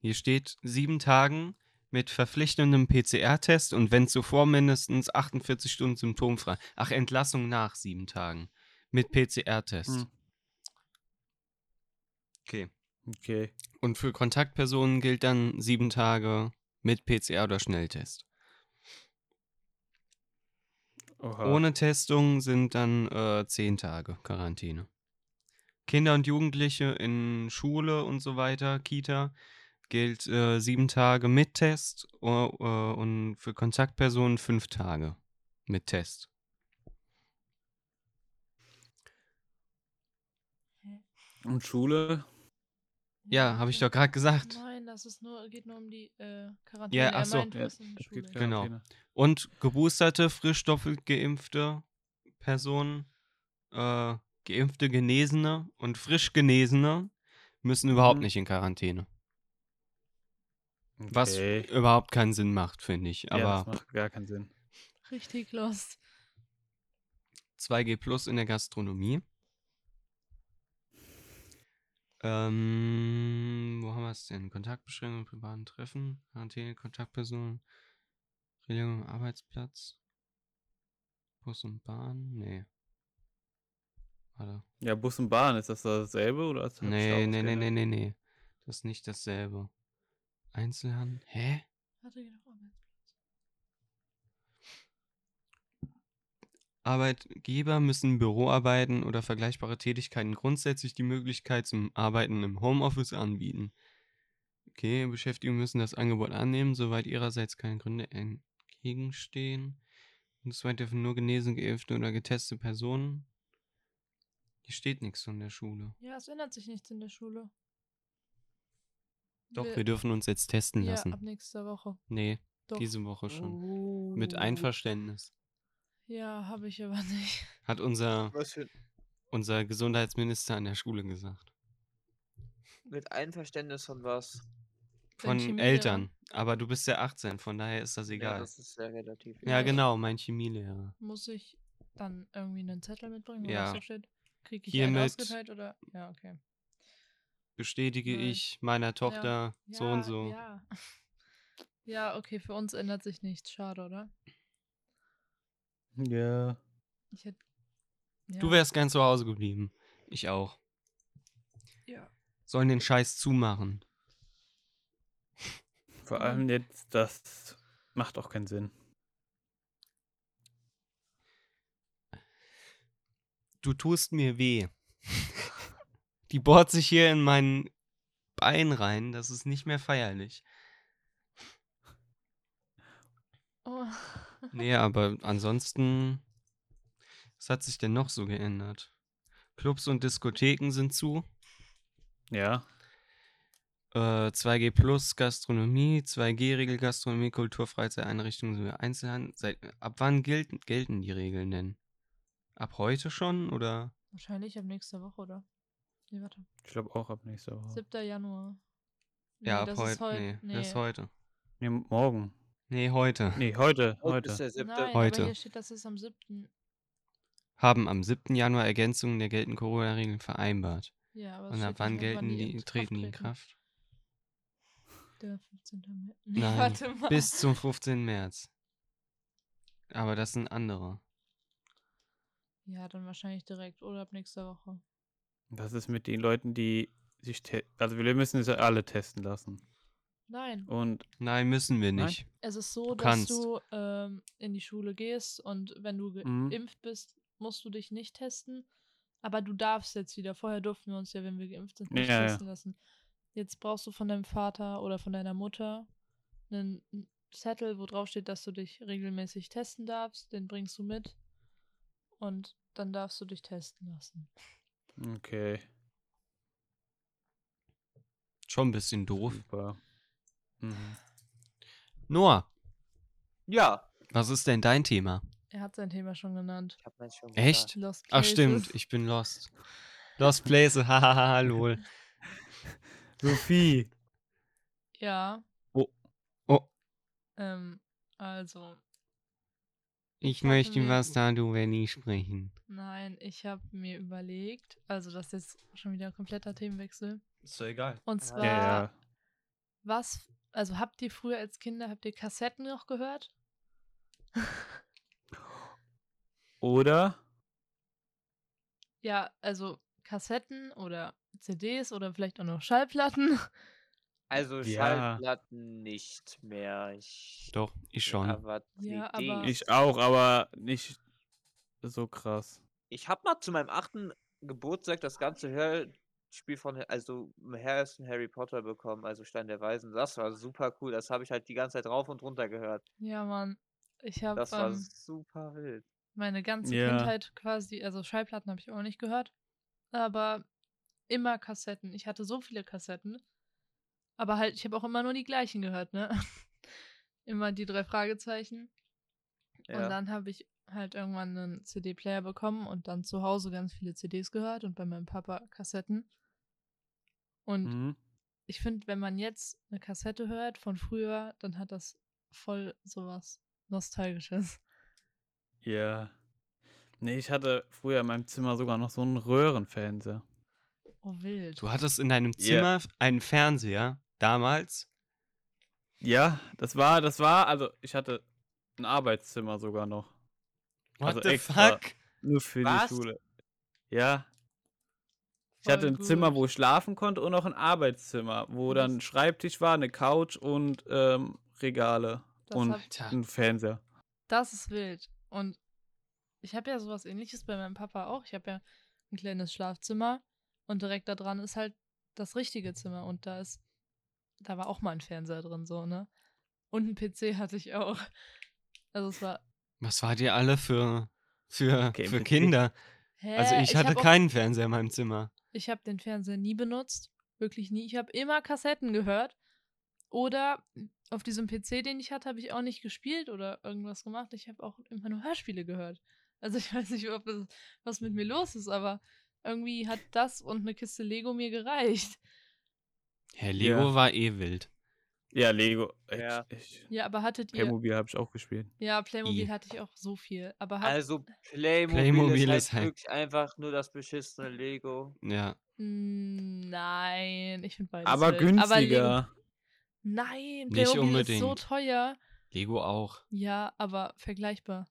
Hier steht sieben Tagen mit verpflichtendem PCR-Test und wenn zuvor mindestens 48 Stunden symptomfrei. Ach, Entlassung nach sieben Tagen mit PCR-Test. Hm. Okay. Okay. Und für Kontaktpersonen gilt dann sieben Tage mit PCR oder Schnelltest. Oha. Ohne Testung sind dann äh, zehn Tage Quarantäne. Kinder und Jugendliche in Schule und so weiter, Kita, gilt äh, sieben Tage mit Test äh, und für Kontaktpersonen fünf Tage mit Test. Und Schule? Ja, habe ich doch gerade gesagt. Nein, das ist nur, geht nur um die äh, Quarantäne. Ja, ach so. meint Ja, Genau. Und geboosterte, frisch doppelt geimpfte Personen, äh, geimpfte, Genesene und frisch Genesene müssen überhaupt Mhm. nicht in Quarantäne. Was Okay. überhaupt keinen Sinn macht, finde ich. ja, das Aber macht gar keinen Sinn. Richtig lost. 2G Plus in der Gastronomie. Ähm, wo haben wir es denn? Kontaktbeschränkungen, privaten Treffen, Quarantäne, Kontaktpersonen, Regelung am Arbeitsplatz, Bus und Bahn? Nee. Warte. Ja, Bus und Bahn, ist das dasselbe oder? Das hab ich Nee, nee, nee, nee, nee, nee. Das ist nicht dasselbe. Einzelhandel? Hä? Geh doch mal. Arbeitgeber müssen Büroarbeiten oder vergleichbare Tätigkeiten grundsätzlich die Möglichkeit zum Arbeiten im Homeoffice anbieten. Okay, Beschäftigte müssen das Angebot annehmen, soweit ihrerseits keine Gründe entgegenstehen. Und zweit dürfen nur genesen, geimpfte oder getestete Personen. Hier steht nichts von der Schule. Ja, es ändert sich nichts in der Schule. Doch, wir dürfen uns jetzt testen ja, lassen. ab nächster Woche. Nee, Doch. diese Woche schon. Mit Oh. Einverständnis. Ja, habe ich aber nicht. Hat unser, Was für unser Gesundheitsminister an der Schule gesagt. mit Einverständnis von was? Von. Eltern. Aber du bist ja 18, von daher ist das Ja, egal. das ist sehr relativ. Ja, Ja. genau, mein Chemielehrer. Muss ich dann irgendwie einen Zettel mitbringen, wo Ja. das so steht? Kriege ich Hiermit- einen ausgeteilt oder? Ja, okay. Bestätige Weil- ich meiner Tochter so und Ja, so. Ja. ja, okay, für uns ändert sich nichts. Schade, oder? Ja. Ich hätte. Ja. Du wärst gern zu Hause geblieben. Ich auch. Ja. Sollen den Scheiß zumachen. Vor Mhm. allem jetzt, das macht auch keinen Sinn. Du tust mir weh. Die bohrt sich hier in mein Bein rein. Das ist nicht mehr feierlich. Oh. Nee, aber ansonsten. Was hat sich denn noch so geändert? Clubs und Diskotheken sind zu. Ja. Äh, 2G Plus Gastronomie, 2G-Regel Gastronomie, Kultur, Freizeiteinrichtungen sowie Einzelhandel. Seit, ab wann gelten, gelten die Regeln denn? Ab heute schon oder? Wahrscheinlich ab nächster Woche, oder? Nee, warte. Ich glaube auch ab nächster Woche. 7. Januar. Nee, ja, ab das ist heute. heut- Nee, nee. das ist heute. Nee, morgen. Nee, heute. Nee, heute. Heute ist Heute. der siebte. Nein, Heute. aber hier steht, das ist am 7. Haben am 7. Januar Ergänzungen der geltenden Corona-Regeln vereinbart. Ja, aber Und ab wann gelten die, in treten die in. Kraft? Der 15. März. Nee, Nein, warte mal. bis zum 15. März. Aber das sind andere. Ja, dann wahrscheinlich direkt oder ab nächster Woche. Was ist mit den Leuten, die sich Also wir müssen es ja alle testen lassen. Nein. Und Nein, müssen wir Nein? nicht. Es ist so, Du dass kannst. du ähm, in die Schule gehst und wenn du Mhm. geimpft bist, musst du dich nicht testen. Aber du darfst jetzt wieder. Vorher durften wir uns ja, wenn wir geimpft sind, nicht Ja, ja. testen lassen. Jetzt brauchst du von deinem Vater oder von deiner Mutter einen Zettel, wo drauf steht, dass du dich regelmäßig testen darfst. Den bringst du mit. Und dann darfst du dich testen lassen. Okay, Schon ein bisschen doof. super. Mhm. Noah, Ja. was ist denn dein Thema? Er hat sein Thema schon genannt. Ich hab meins schon Echt? Lost Ach stimmt, ich bin lost. Lost Places, hahaha, lol. Sophie. Ja. Oh. Oh. Ähm, also, Ich Hatten möchte wir- was da, du, wenn ich sprechen. nein, ich habe mir überlegt, also das ist jetzt schon wieder ein kompletter Themenwechsel. Ist doch egal. Und zwar, Ja, ja. was, also habt ihr früher als Kinder, habt ihr Kassetten noch gehört? Oder? Ja, also Kassetten oder CDs oder vielleicht auch noch Schallplatten. Also Ja. Schallplatten nicht mehr. Ich, Doch, ich schon. Aber Ja, aber- Ich auch, aber nicht so krass. Ich habe mal zu meinem achten Geburtstag das ganze Hörspiel von, also Harrison Harry Potter bekommen, also Stein der Weisen. Das war super cool. Das habe ich halt die ganze Zeit rauf und runter gehört. Ja, Mann. Ich habe Das war ähm, super wild. meine ganze Ja. Kindheit quasi, also Schallplatten habe ich auch nicht gehört, aber immer Kassetten. Ich hatte so viele Kassetten, aber halt, ich habe auch immer nur die gleichen gehört, ne? immer die drei Fragezeichen. Und Ja. dann habe ich halt irgendwann einen CD-Player bekommen und dann zu Hause ganz viele CDs gehört und bei meinem Papa Kassetten. Und Mhm. ich finde, wenn man jetzt eine Kassette hört von früher, dann hat das voll sowas Nostalgisches. Ja. Nee, ich hatte früher in meinem Zimmer sogar noch so einen Röhrenfernseher. Oh, wild. Du hattest in deinem. Zimmer einen Fernseher, damals. Ja, das war, das war, also ich hatte ein Arbeitszimmer sogar noch. What Also the extra. fuck? Nur für Was? die Schule. Ja. Ich Voll hatte ein Zimmer, gut. wo ich schlafen konnte und noch ein Arbeitszimmer, wo Und dann das- ein Schreibtisch war, eine Couch und ähm, Regale Das und hab- ein Fernseher. Das ist wild. Und ich habe ja sowas ähnliches bei meinem Papa auch. Ich habe ja ein kleines Schlafzimmer und direkt da dran ist halt das richtige Zimmer und da ist, da war auch mal ein Fernseher drin, so, ne? Und ein PC hatte ich auch. Also es war. Was wart ihr alle für, für, Okay, für. Kinder? Hä? Also ich hatte hab auch- keinen Fernseher in meinem Zimmer. Ich habe den Fernseher nie benutzt. Wirklich nie. Ich habe immer Kassetten gehört. Oder auf diesem PC, den ich hatte, habe ich auch nicht gespielt oder irgendwas gemacht. Ich habe auch immer nur Hörspiele gehört. Also ich weiß nicht, ob es, was mit mir los ist, aber irgendwie hat das und eine Kiste Lego mir gereicht. Herr Lego Ja. war eh wild. Ja, Lego. Ich, Ja. Ich, Ja, aber hattet ihr. Playmobil habe ich auch gespielt. Ja, Playmobil I. hatte ich auch so viel. Aber hat, Also Playmobil, Playmobil ist, halt ist halt- wirklich einfach nur das beschissene Lego. Ja. Mm, Nein, ich finde beides. Aber wild. Aber Lego, günstiger. nein, Nicht Playmobil ist so unbedingt. teuer. Lego auch. Ja, aber vergleichbar.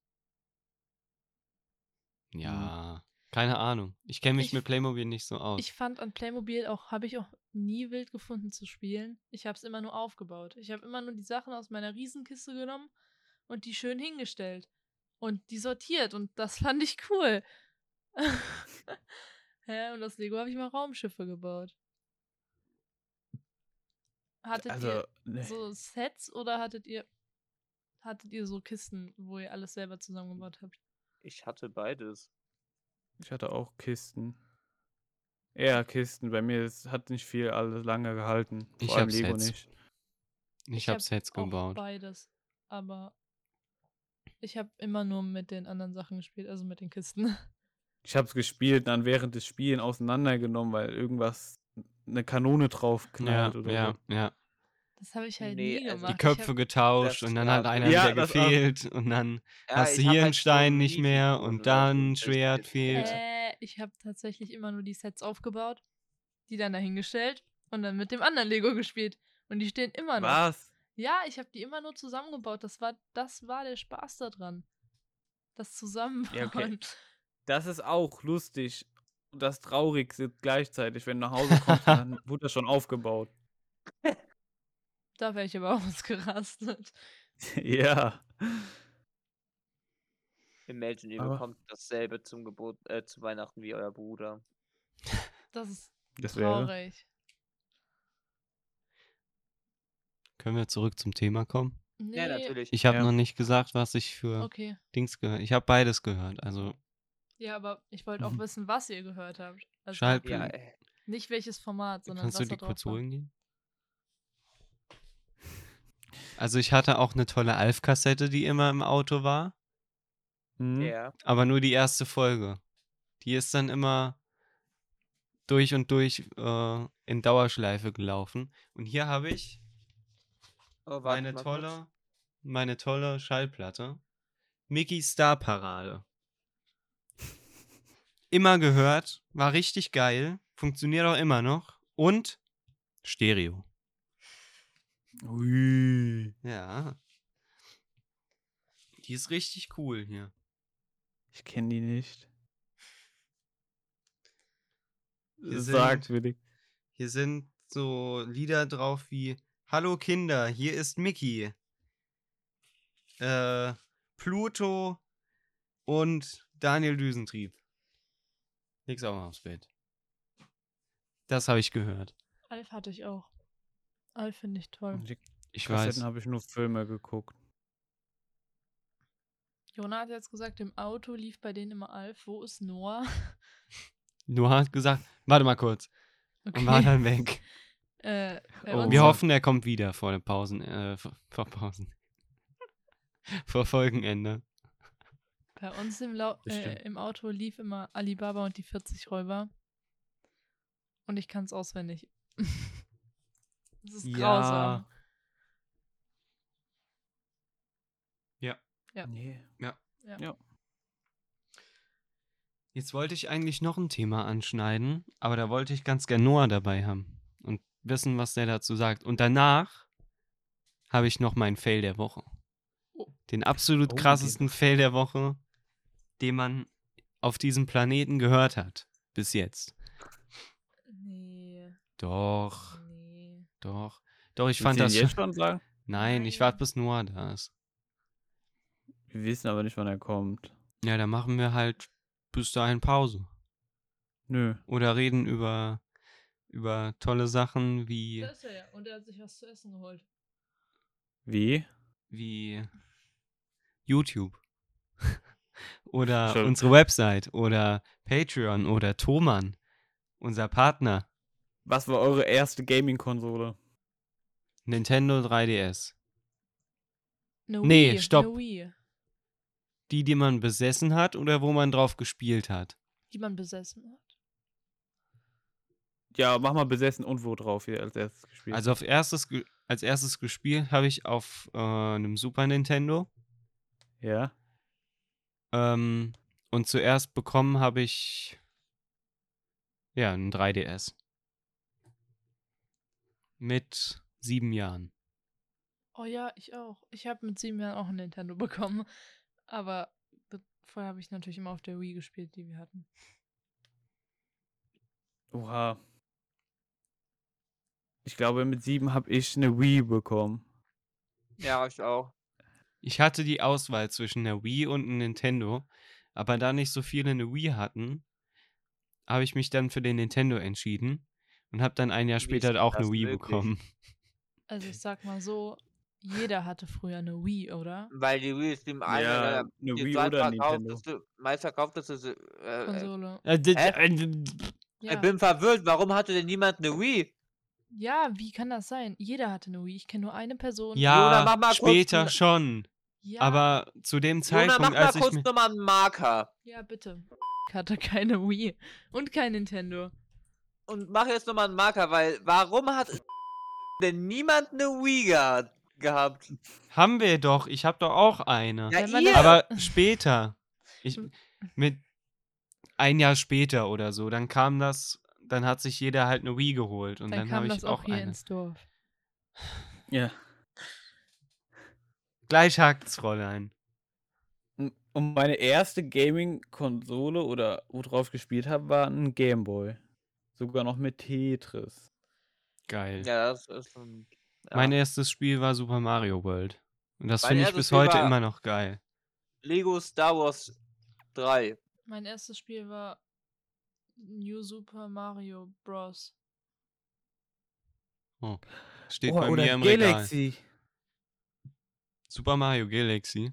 Ja. Keine Ahnung. Ich kenne mich Ich- mit Playmobil nicht so aus. Ich fand an Playmobil auch, habe ich auch nie wild gefunden zu spielen. Ich habe es immer nur aufgebaut. Ich habe immer nur die Sachen aus meiner Riesenkiste genommen und die schön hingestellt. Und die sortiert. Und das fand ich cool. Hä? Und aus Lego habe ich mal Raumschiffe gebaut. Hattet Also, ihr nee. so Sets oder hattet ihr hattet ihr so Kisten, wo ihr alles selber zusammengebaut habt? Ich hatte beides. Ich hatte auch Kisten. Eher Kisten. Bei mir ist, hat nicht viel alles lange gehalten. Ich Vor allem hab Lego Sets. nicht. ich habe hab Sets auch gebaut. Beides. Aber ich habe immer nur mit den anderen Sachen gespielt, also mit den Kisten. Ich habe es gespielt, dann während des Spielen auseinandergenommen, weil irgendwas eine Kanone drauf Ja, knallt oder ja, so. ja. Das habe ich halt Nee, nie also gemacht. Die Köpfe getauscht und dann war- hat einer Ja, wieder auch. gefehlt und dann Ja, hast du hier einen halt so Stein nicht mehr und dann ein Schwert fehlt. äh, ich habe tatsächlich immer nur die Sets aufgebaut, die dann dahingestellt und dann mit dem anderen Lego gespielt. Und die stehen immer noch. Was? Ja, ich habe die immer nur zusammengebaut. Das war, das war der Spaß daran. Das Zusammenbauen. Ja, okay. Das ist auch lustig. Und das Traurigste gleichzeitig, wenn du nach Hause kommst, dann wurde das schon aufgebaut. Da wäre ich aber ausgerastet. ja. Imagine, ihr Aber- bekommt dasselbe zum Geburt, äh, zu Weihnachten wie euer Bruder. Das ist Das wäre. traurig. Können wir zurück zum Thema kommen? Nee, Ja, natürlich. Ich habe Ja. noch nicht gesagt, was ich für Okay. Dings gehört. Ich habe beides gehört. Also Ja, aber ich wollte auch Mhm. wissen, was ihr gehört habt. Also Schalt- Ja, äh, nicht welches Format, sondern kannst du was die da kurz holen gehen? Also ich hatte auch eine tolle Alf-Kassette, die immer im Auto war, Mhm. ja. aber nur die erste Folge. Die ist dann immer durch und durch äh, in Dauerschleife gelaufen. Und hier habe ich Oh, meine tolle, kurz. meine tolle Schallplatte. Mickey Star Parade. Immer gehört, war richtig geil, funktioniert auch immer noch und Stereo. Ui. Ja. Die ist richtig cool hier. Ich kenne die nicht. Wir Sagt sind- Willi. Hier sind so Lieder drauf wie Hallo Kinder, hier ist Mickey. Äh, Pluto und Daniel Düsentrieb. Leg's auch mal aufs Bett. Das habe ich gehört. Alf hatte ich auch. Alf finde ich toll. Die Ich Kassetten habe ich nur Filme geguckt. Jona hat jetzt gesagt, im Auto lief bei denen immer Alf. Wo ist Noah? Noah hat gesagt, warte mal kurz. Und war dann weg. Äh, Oh. Wir hoffen, er kommt wieder vor den Pausen, äh, vor, vor Pausen. vor Folgenende. Bei uns im, Lau äh, im Auto lief immer Alibaba und die 40 Räuber. Und ich kann es auswendig. Das ist grausam. Nee. Jetzt wollte ich eigentlich noch ein Thema anschneiden, aber da wollte ich ganz gern Noah dabei haben und wissen, was der dazu sagt. Und danach habe ich noch meinen Fail der Woche. Oh. Den absolut Oh, krassesten Fail der Woche, den man auf diesem Planeten gehört hat. Bis jetzt. Nee, Doch. Doch. Doch, ich Willst fand das. jetzt schon sagen? Nein, ich warte, bis Noah da ist. Wir wissen aber nicht, wann er kommt. Ja, dann machen wir halt bis dahin Pause. Nö. Oder reden über, über tolle Sachen wie, Da ist er ja. Und er hat sich was zu essen geholt. Wie? wie YouTube. oder Schon. unsere Website oder Patreon oder Thomann, unser Partner. Was war eure erste Gaming-Konsole? Nintendo 3DS. Eine Nee, Wii, stopp. Wii, Die, die man besessen hat oder wo man drauf gespielt hat? die man besessen hat. Ja, mach mal besessen und wo drauf ihr als erstes gespielt. Also auf erstes, ge- als erstes gespielt habe ich auf äh, einem Super Nintendo. ja. Ähm, und zuerst bekommen habe ich ja einen 3DS. Mit sieben Jahren. Oh ja, ich auch. Ich habe mit sieben Jahren auch ein Nintendo bekommen. Aber be- vorher habe ich natürlich immer auf der Wii gespielt, die wir hatten. Oha. Ich glaube, mit sieben habe ich eine Wii bekommen. Ja, ich auch. Ich hatte die Auswahl zwischen der Wii und einem Nintendo, aber da nicht so viele eine Wii hatten, habe ich mich dann für den Nintendo entschieden und habe dann ein Jahr später auch eine Wii möglich? bekommen. Also ich sag mal so, jeder hatte früher eine Wii, oder? Weil die Wii ist die eine Ja, eine die Wii oder ein zweitverkaufteste- meistverkaufteste. Äh, äh, Konsole. Äh, äh, Ja. Ich bin verwirrt, warum hatte denn niemand eine Wii? ja, wie kann das sein? Jeder hatte eine Wii. Ich kenne nur eine Person. Ja, mach mal kurz später ein- schon. Ja, Aber zu dem Jona, Zeitpunkt, mach mal als ich kurz mir. nochmal einen Marker. ja, bitte. Ich hatte keine Wii. Und kein Nintendo. Und mach jetzt nochmal einen Marker, weil warum hat denn niemand eine Wii geha- gehabt? Haben wir doch, ich habe doch auch eine. Ja, Aber später. Ich, mit ein Jahr später oder so, dann kam das, dann hat sich jeder halt eine Wii geholt und Dann, dann, kam habe das ich auch auch hier eine. ins Dorf. Ja. Gleich hakt's, Fräulein. Und und meine erste Gaming-Konsole oder worauf ich gespielt habe, war ein Gameboy. Sogar noch mit Tetris. Geil. Ja, das ist schon. Ja. Mein erstes Spiel war Super Mario World. Und das finde ich bis Spiel heute immer noch geil. Lego Star Wars 3. Mein erstes Spiel war New Super Mario Bros. Steht Oh, bei oder mir im Regal. Galaxy. Super Mario Galaxy.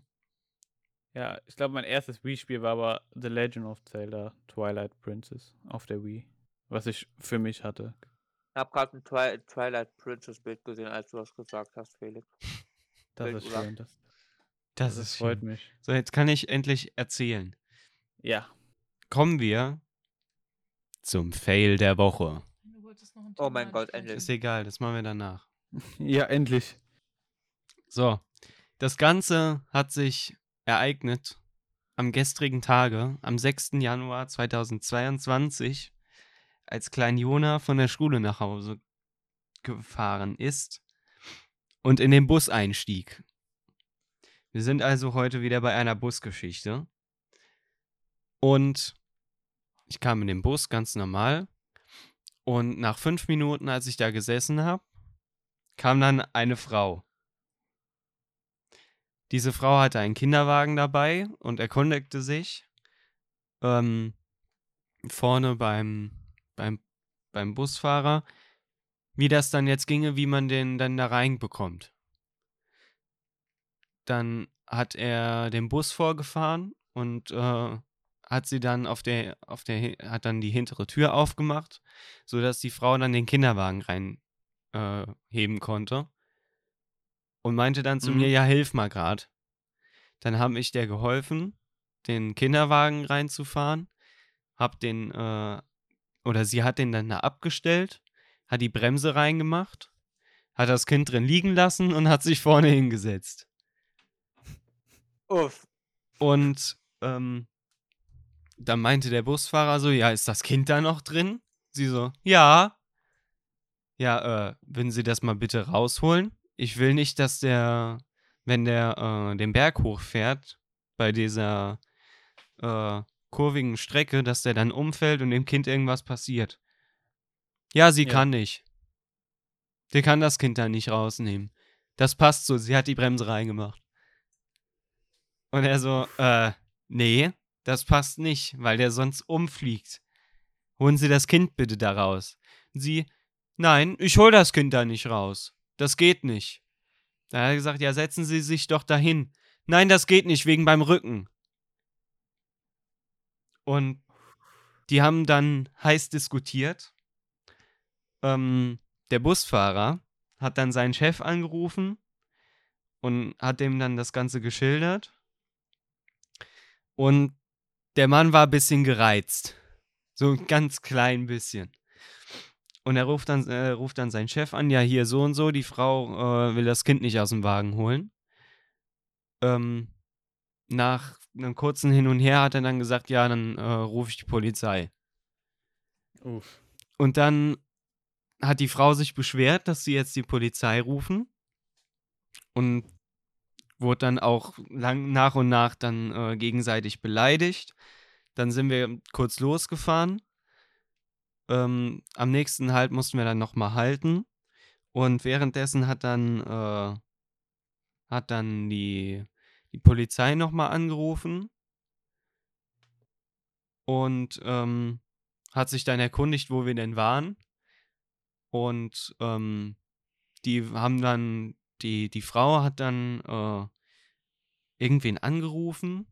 Ja, ich glaube, mein erstes Wii-Spiel war aber The Legend of Zelda Twilight Princess auf der Wii. Was ich für mich hatte. Ich hab gerade ein Twi Twilight Princess Bild gesehen, als du das gesagt hast, Felix. Das Bild, ist oder? schön. Das, Das, das ist freut schön. mich. So, jetzt kann ich endlich erzählen. Ja. Kommen wir zum Fail der Woche. Oh mein Gott, endlich. Ist egal, das machen wir danach. Ja, endlich. So, das Ganze hat sich ereignet am gestrigen Tage, am 6. Januar 2022, als Klein Jona von der Schule nach Hause gefahren ist und in den Bus einstieg. Wir sind also heute wieder bei einer Busgeschichte. Und ich kam in den Bus ganz normal. Und nach fünf Minuten, als ich da gesessen habe, kam dann eine Frau. Diese Frau hatte einen Kinderwagen dabei und erkundigte sich ähm, vorne beim, beim, beim Busfahrer, wie das dann jetzt ginge, wie man den dann da reinbekommt. Dann hat er den Bus vorgefahren und äh, hat sie dann auf der, auf der, hat dann die hintere Tür aufgemacht, sodass die Frau dann den Kinderwagen rein äh, konnte. Und meinte dann zu Mhm. mir, ja, hilf mal grad. Dann habe ich der geholfen, den Kinderwagen reinzufahren. Hab den, äh, oder sie hat den dann da abgestellt, hat die Bremse reingemacht, hat das Kind drin liegen lassen und hat sich vorne hingesetzt. Uff. Und ähm, dann meinte der Busfahrer so, ja, ist das Kind da noch drin? Sie so, ja. Ja, äh, würden Sie das mal bitte rausholen? Ich will nicht, dass der, wenn der äh, den Berg hochfährt, bei dieser äh, kurvigen Strecke, dass der dann umfällt und dem Kind irgendwas passiert. Ja, sie Ja. kann nicht. Der kann das Kind da nicht rausnehmen. Das passt so, sie hat die Bremse reingemacht. Und er so, äh, nee, das passt nicht, weil der sonst umfliegt. Holen Sie das Kind bitte da raus. Sie, nein, ich hol das Kind da nicht raus. Das geht nicht. Da hat er gesagt, ja, setzen Sie sich doch dahin. Nein, das geht nicht, wegen beim Rücken. Und die haben dann heiß diskutiert. Ähm, der Busfahrer hat dann seinen Chef angerufen und hat dem dann das Ganze geschildert. Und der Mann war ein bisschen gereizt. So ein ganz klein bisschen. Und er ruft dann, äh, ruft dann seinen Chef an, ja, hier so und so, die Frau äh, will das Kind nicht aus dem Wagen holen. Ähm, nach einem kurzen Hin und Her hat er dann gesagt, ja, dann äh, rufe ich die Polizei. Uff. Und dann hat die Frau sich beschwert, dass sie jetzt die Polizei rufen. Und wurde dann auch lang, nach und nach dann äh, gegenseitig beleidigt. Dann sind wir kurz losgefahren. Ähm, am nächsten Halt mussten wir dann nochmal halten. Und währenddessen hat dann, äh, hat dann die, die Polizei nochmal angerufen und ähm, hat sich dann erkundigt, wo wir denn waren. Und ähm, die haben dann, die, die Frau hat dann äh, irgendwen angerufen.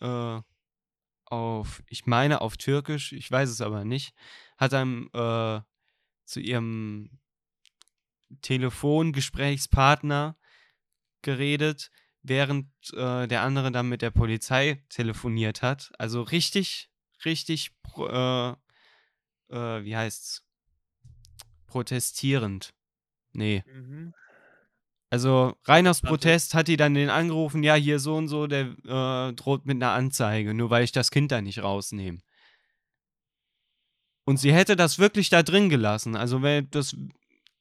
Äh, auf, ich meine auf Türkisch, ich weiß es aber nicht. Hat dann äh, zu ihrem Telefongesprächspartner geredet, während äh, der andere dann mit der Polizei telefoniert hat. Also richtig, richtig, äh, äh, wie heißt's? Protestierend. Nee. Mhm. Also rein aus. Protest hat die dann den angerufen, ja, hier so und so, der äh, droht mit einer Anzeige, nur weil ich das Kind da nicht rausnehme. Und sie hätte das wirklich da drin gelassen. Also wäre das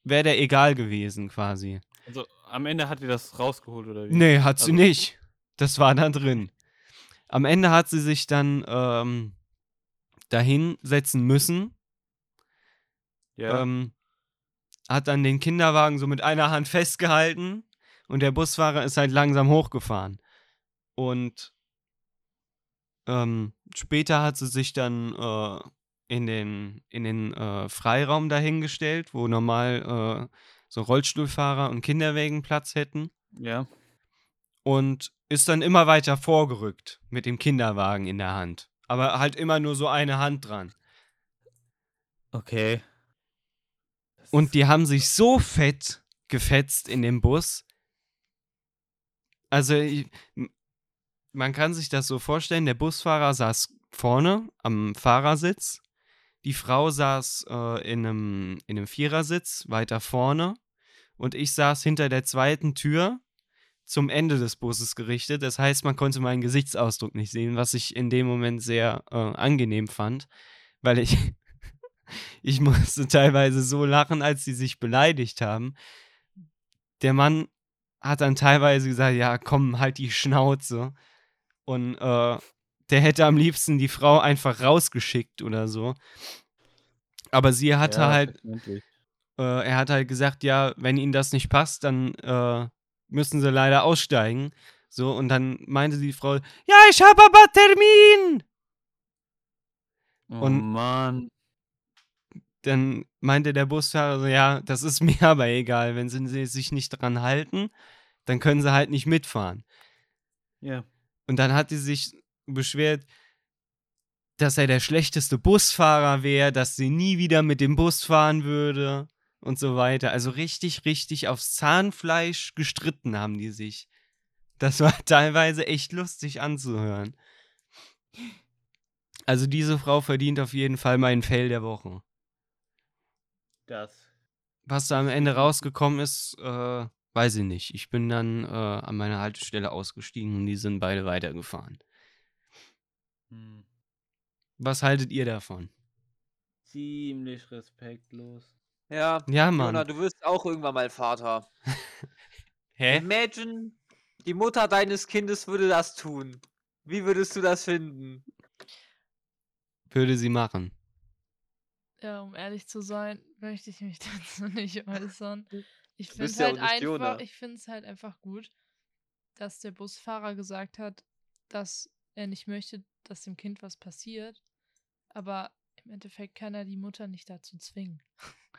wäre der egal gewesen quasi. Also am Ende hat die das rausgeholt, oder wie? Nee, hat sie Also- nicht. Das war da drin. Am Ende hat sie sich dann ähm, dahin setzen müssen. Ja. Ähm, hat dann den Kinderwagen so mit einer Hand festgehalten und der Busfahrer ist halt langsam hochgefahren. Und ähm, später hat sie sich dann äh, in den, in den äh, Freiraum dahingestellt, wo normal äh, so Rollstuhlfahrer und Kinderwägen Platz hätten ja. und ist dann immer weiter vorgerückt mit dem Kinderwagen in der Hand. Aber halt immer nur so eine Hand dran. Okay. Das Und die haben sich so fett gefetzt in dem Bus. Also, ich, man kann sich das so vorstellen: der Busfahrer saß vorne am Fahrersitz, die Frau saß äh, in, einem, in einem Vierersitz weiter vorne und ich saß hinter der zweiten Tür zum Ende des Busses gerichtet. Das heißt, man konnte meinen Gesichtsausdruck nicht sehen, was ich in dem Moment sehr äh, angenehm fand, weil ich ich musste teilweise so lachen, als sie sich beleidigt haben. Der Mann hat dann teilweise gesagt, ja, komm, halt die Schnauze. Und äh, der hätte am liebsten die Frau einfach rausgeschickt oder so. Aber sie hatte ja, halt. Äh, er hat halt gesagt, ja, wenn ihnen das nicht passt, dann äh, müssen sie leider aussteigen. So, und dann meinte die Frau, ja, ich habe aber Termin. Oh und- Mann. dann meinte der Busfahrer so, ja, das ist mir aber egal, wenn sie sie sich nicht dran halten, dann können sie halt nicht mitfahren. Ja. Und dann hat sie sich beschwert, dass er der schlechteste Busfahrer wäre, dass sie nie wieder mit dem Bus fahren würde und so weiter. Also richtig, richtig aufs Zahnfleisch gestritten haben die sich. Das war teilweise echt lustig anzuhören. Also diese Frau verdient auf jeden Fall meinen Fail der Woche. Das. Was da am Ende rausgekommen ist, äh, weiß ich nicht. Ich bin dann äh, an meiner Haltestelle ausgestiegen und die sind beide weitergefahren. Hm. Was haltet ihr davon? Ziemlich respektlos. Ja, Ja, Mann. du wirst auch irgendwann mal Vater. Hä? Imagine, die Mutter deines Kindes würde das tun. Wie würdest du das finden? Würde sie machen. Ja, um ehrlich zu sein, möchte ich mich dazu nicht äußern. Ich finde bist ja halt einfach, ich finde es halt einfach gut, dass der Busfahrer gesagt hat, dass er nicht möchte, dass dem Kind was passiert. Aber im Endeffekt kann er die Mutter nicht dazu zwingen.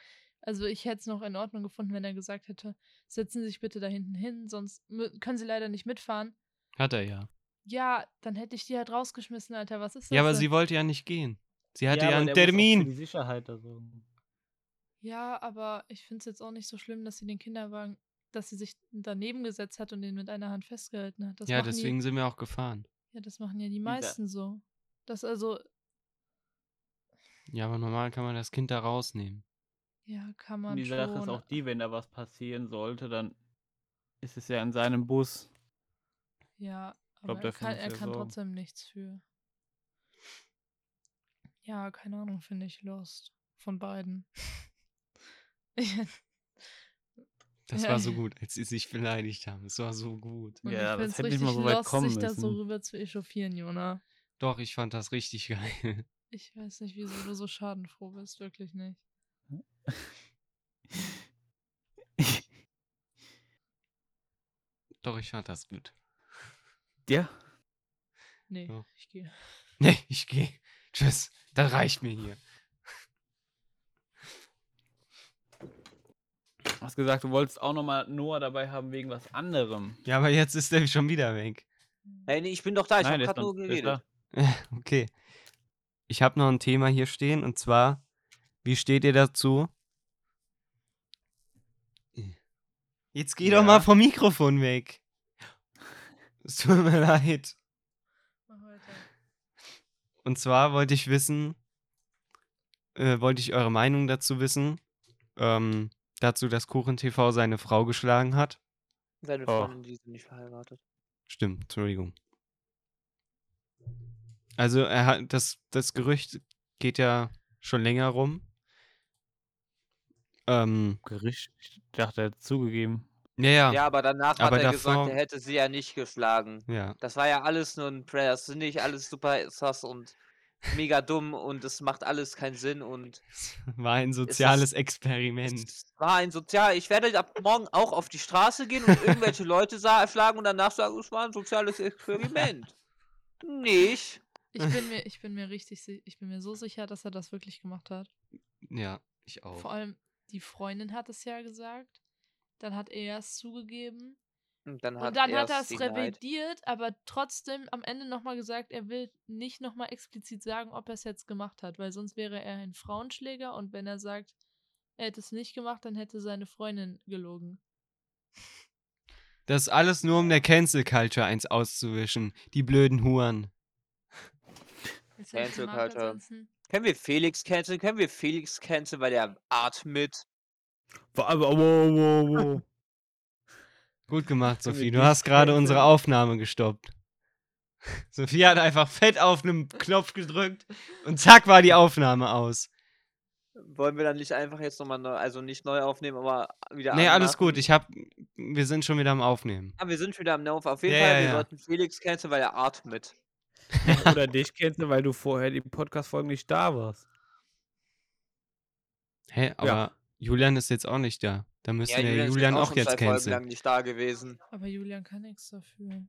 Also ich hätte es noch in Ordnung gefunden, wenn er gesagt hätte, setzen Sie sich bitte da hinten hin, sonst können Sie leider nicht mitfahren. Hat er ja. Ja, dann hätte ich die halt rausgeschmissen, Alter. Was ist das? Ja, aber denn? sie wollte ja nicht gehen. Sie hatte ja, aber einen der muss auch Für Termin. die Sicherheit da sorgen. Ja, aber ich finde es jetzt auch nicht so schlimm, dass sie den Kinderwagen, dass sie sich daneben gesetzt hat und den mit einer Hand festgehalten hat. Das Ja, deswegen Die, sind wir auch gefahren. ja, das machen ja die meisten so. Das also, Ja, aber normal kann man das Kind da rausnehmen. Ja, kann Und man die schon. Sache ist auch die, wenn da was passieren sollte, dann ist es ja in seinem Bus. Ja, aber glaub, er kann, er kann trotzdem nichts für. Ja, keine Ahnung, finde ich lost. Von beiden. Ich- Das Ja, war so gut, als sie sich beleidigt haben. Es war so gut. Und Ja, ich das hätte nicht richtig mal so weit lost, kommen sich da so rüber zu echauffieren, Jona. Doch, ich fand das richtig geil. Ich weiß nicht, wieso du so schadenfroh bist, wirklich nicht. Doch, ich fand das gut. ja, Nee, Ja. ich gehe. Nee, ich gehe. Tschüss. Das reicht mir hier. du hast gesagt, du wolltest auch nochmal Noah dabei haben wegen was anderem. Ja, aber jetzt ist der schon wieder weg. Hey, nee, ich bin doch da, ich habe gerade nur geredet. Okay. Ich habe noch ein Thema hier stehen und zwar, wie steht ihr dazu? Jetzt geh doch Ja. mal vom Mikrofon weg. Es tut mir leid. Und zwar wollte ich wissen, äh, wollte ich eure Meinung dazu wissen, ähm, dazu, dass Kuchen TV seine Frau geschlagen hat. Seine Oh. Freundin, die sind nicht verheiratet. Stimmt, Entschuldigung. Also er hat das, das Gerücht geht ja schon länger rum. Ähm, Gericht. Ich dachte, er hat zugegeben. ja, ja, Ja, aber danach Aber hat er davor- gesagt, er hätte sie ja nicht geschlagen. ja. Das war ja alles nur ein Prayer. Das ist nicht alles super sass und mega dumm und es macht alles keinen Sinn und War ein ist- soziales Experiment. es war ein sozial. Ich werde ab morgen auch auf die Straße gehen und irgendwelche Leute schlagen und danach sagen, es war ein soziales Experiment. Nicht. Ich bin mir, ich bin mir richtig, ich bin mir so sicher, dass er das wirklich gemacht hat. Ja, ich auch. Vor allem die Freundin hat es ja gesagt. Dann hat er es zugegeben. Und dann hat, Und dann hat er es revidiert, aber trotzdem am Ende nochmal gesagt, er will nicht nochmal explizit sagen, ob er es jetzt gemacht hat, weil sonst wäre er ein Frauenschläger und wenn er sagt, er hätte es nicht gemacht, dann hätte seine Freundin gelogen. Das ist alles nur, um der Cancel Culture eins auszuwischen. Die blöden Huren. Jetzt hab ich Cancel Culture. ansonsten- Können wir Felix canceln? Können wir Felix canceln, weil der atmet? Wow, wow, wow. Gut gemacht, Sophie. Du hast gerade unsere Aufnahme gestoppt. Sophie hat einfach fett auf einen Knopf gedrückt und zack war die Aufnahme aus. Wollen wir dann nicht einfach jetzt nochmal neu, also nicht neu aufnehmen, aber wieder Nee, alles anmachen? gut. Ich hab. Wir sind schon wieder am Aufnehmen. Ah, wir sind wieder am Nerv. Auf jeden Ja, Fall, ja, wir ja. sollten Felix canceln, weil er atmet. Oder dich kennst du, weil du vorher die Podcast-Folgen nicht da warst. Hä, aber Julian ist jetzt auch nicht da. Da müssen wir Julian Julian auch schon jetzt zwei Folgen canceln. lang nicht da gewesen. Aber Julian kann nichts dafür.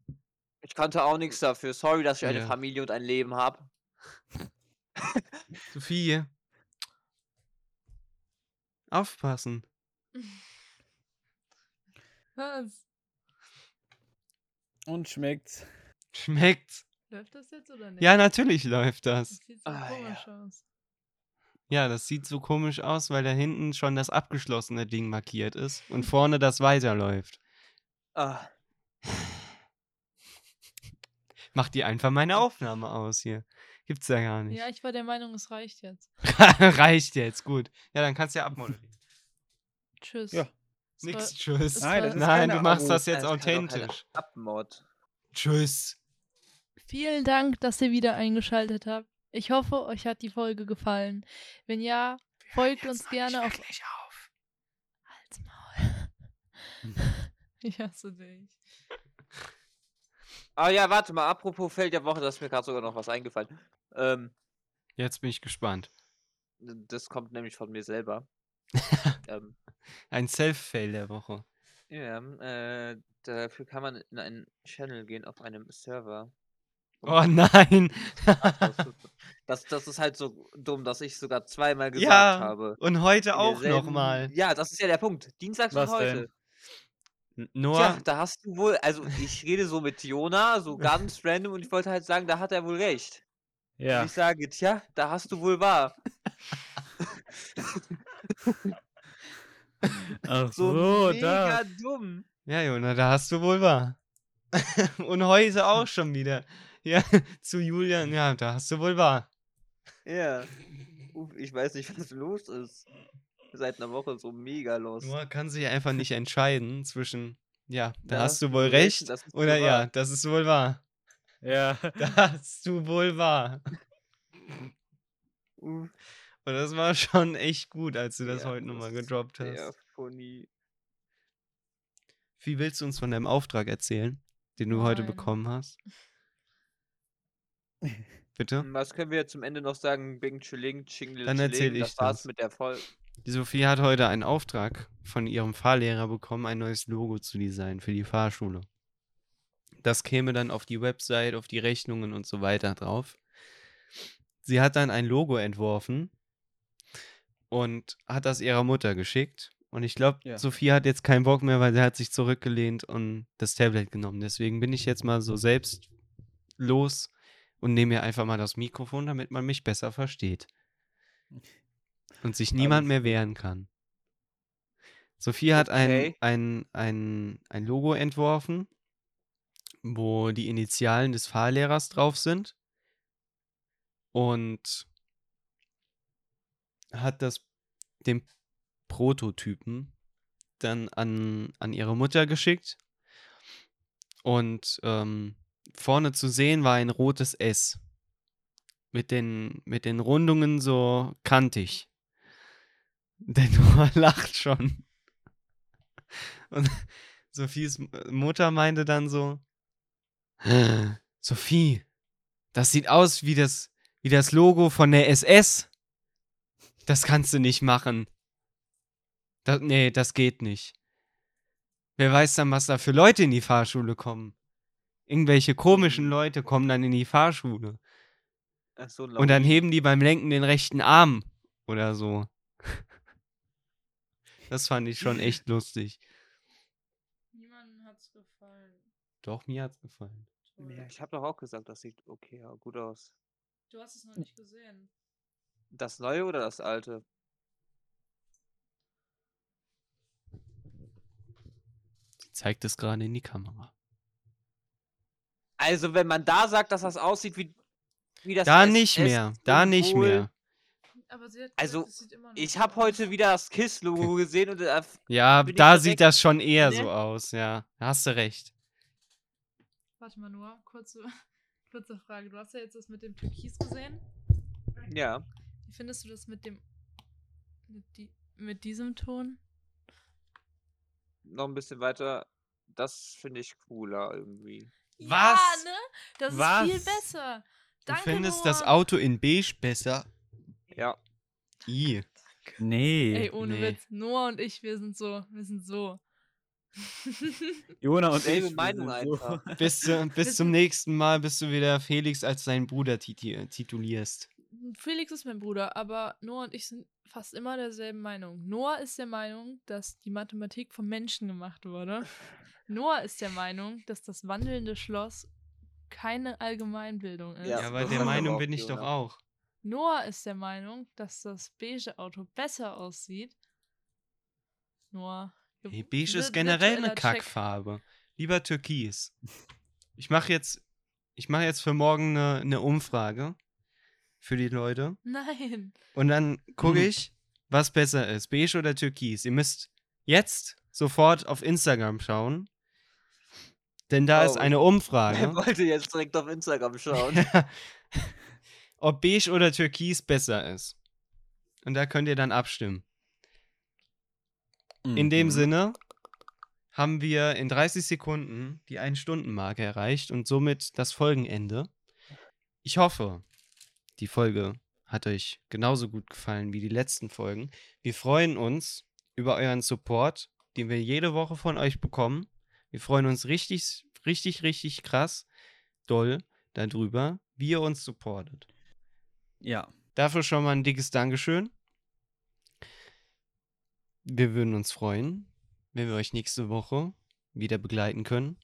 Ich konnte auch nichts dafür. Sorry, dass ich eine Ja. Familie und ein Leben habe. Sophie. Aufpassen. Was? Und schmeckt's. Schmeckt's. Läuft das jetzt oder nicht? Ja, natürlich läuft das. Das sieht so Ah, ja. komisch aus. Ja, das sieht so komisch aus, weil da hinten schon das abgeschlossene Ding markiert ist und vorne das weiterläuft. Ah, Mach dir einfach meine Aufnahme aus hier. Gibt's ja gar nicht. Ja, ich war der Meinung, es reicht jetzt. Reicht jetzt, gut. Ja, dann kannst du ja abmoderieren. Tschüss. Ja. Nix, tschüss. Nein, war- das ist Nein, du machst das jetzt authentisch. Abmod. Tschüss. Vielen Dank, dass ihr wieder eingeschaltet habt. Ich hoffe, euch hat die Folge gefallen. Wenn ja, folgt uns gerne auf. auf. Halt's Maul. Ich hasse dich. Ah ja, warte mal, apropos Feld der Woche, da ist mir gerade sogar noch was eingefallen. Ähm, Jetzt bin ich gespannt. das kommt nämlich von mir selber. ähm, Ein Self-Fail der Woche. ja, äh, dafür kann man in einen Channel gehen auf einem Server. Oh nein. Das, das ist halt so dumm, dass ich sogar zweimal gesagt ja, habe. und heute auch nochmal. Ja, das ist ja der Punkt. Dienstags Was und denn? heute. Nur, Tja, da hast du wohl, also ich rede so mit Jona, so ganz random und ich wollte halt sagen, da hat er wohl recht. Und Ja. ich sage, tja, da hast du wohl wahr. Ach So so, mega da. dumm. ja, Jona, da hast du wohl wahr. und heute auch schon wieder. Ja, zu Julian, ja, da hast du wohl wahr. Ja. Uff, ich weiß nicht, was los ist. Seit einer Woche so mega los. Nur kann sich einfach nicht entscheiden zwischen, ja, da Da hast du wohl recht, das ist wohl oder ja, wahr. das ist wohl wahr. Ja. Da hast du wohl wahr. Uff, Und das war schon echt gut, als du das ja, heute nochmal gedroppt hast. funny. Wie willst du uns von deinem Auftrag erzählen, den du heute Nein. bekommen hast? Bitte? Was können wir zum Ende noch sagen? Bing Chilling, Chingling, Dann erzähl Chilling. ich Das war's das. mit der Folge. Die Sophie hat heute einen Auftrag von ihrem Fahrlehrer bekommen, ein neues Logo zu designen für die Fahrschule. Das käme dann auf die Website, auf die Rechnungen und so weiter drauf. Sie hat dann ein Logo entworfen und hat das ihrer Mutter geschickt. Und ich glaube, Ja. Sophie hat jetzt keinen Bock mehr, weil sie hat sich zurückgelehnt und das Tablet genommen. Deswegen bin ich jetzt mal so selbst los und nehme mir einfach mal das Mikrofon, damit man mich besser versteht. Und sich niemand mehr wehren kann. Sophie hat ein, Okay. ein, ein, ein Logo entworfen, wo die Initialen des Fahrlehrers drauf sind. Und hat das den Prototypen dann an, an ihre Mutter geschickt. Und ähm, vorne zu sehen war ein rotes S. Mit den, mit den Rundungen so kantig. Der Noah lacht schon. Und Sophies Mutter meinte dann so: Sophie, das sieht aus wie das, wie das Logo von der SS. Das kannst du nicht machen. Das, nee, das geht nicht. Wer weiß dann, was da für Leute in die Fahrschule kommen. Irgendwelche komischen Leute kommen dann in die Fahrschule. So, Und dann heben die beim Lenken den rechten Arm oder so. Das fand ich schon echt lustig. Niemandem hat's gefallen. Doch, mir hat's gefallen. Ja, ich habe doch auch gesagt, das sieht okay ja, gut aus. Du hast es noch nicht gesehen. Das neue oder das alte? Sie zeigt es gerade in die Kamera. Also, wenn man da sagt, dass das aussieht wie, wie das Da nicht mehr, da nicht mehr. Aber sie hat Also, gesagt, es sieht immer noch Ich habe heute wieder das KISS-Logo gesehen und äh, Ja, da sieht das schon eher Ne? so aus, ja. Da hast du recht. Warte mal nur, kurze, kurze Frage. Du hast ja jetzt das mit dem Türkis gesehen. ja. Wie findest du das mit dem. mit, die, mit diesem Ton? noch ein bisschen weiter. Das finde ich cooler irgendwie. Ja, Was? ne? Das ist Was? viel besser. Du Danke, findest das Noah. Auto in beige besser? Ja. I. Nee. Ey, ohne Nee. Witz. Noah und ich, wir sind so. Wir sind so. Jona und ich. Meinung sind so- einfach. Bis, zu, bis zum nächsten Mal, bis du wieder Felix als deinen Bruder titi titulierst. Felix ist mein Bruder, aber Noah und ich sind fast immer derselben Meinung. Noah ist der Meinung, dass die Mathematik vom Menschen gemacht wurde. Noah ist der Meinung, dass das wandelnde Schloss keine Allgemeinbildung ist. Ja, Ja, aber der Meinung bin ich doch auch. Noah ist der Meinung, dass das beige Auto besser aussieht. Noah. Hey, beige ist generell eine. Kackfarbe. Lieber Türkis. Ich mache jetzt, ich mache jetzt für morgen eine, eine Umfrage für die Leute. Nein. Und dann gucke Mhm. ich, was besser ist, beige oder türkis. Ihr müsst jetzt sofort auf Instagram schauen. Denn da ist Oh, eine Er Umfrage, wollte jetzt direkt auf Instagram schauen. ob beige oder türkis besser ist. Und da könnt ihr dann abstimmen. In dem Mhm. Sinne haben wir in 30 Sekunden die 1-Stunden-Marke erreicht und somit das Folgenende. Ich hoffe, die Folge hat euch genauso gut gefallen wie die letzten Folgen. Wir freuen uns über euren Support, den wir jede Woche von euch bekommen. Wir freuen uns richtig, richtig, richtig krass doll, darüber, wie ihr uns supportet. Ja. Dafür schon mal ein dickes Dankeschön. Wir würden uns freuen, wenn wir euch nächste Woche wieder begleiten können.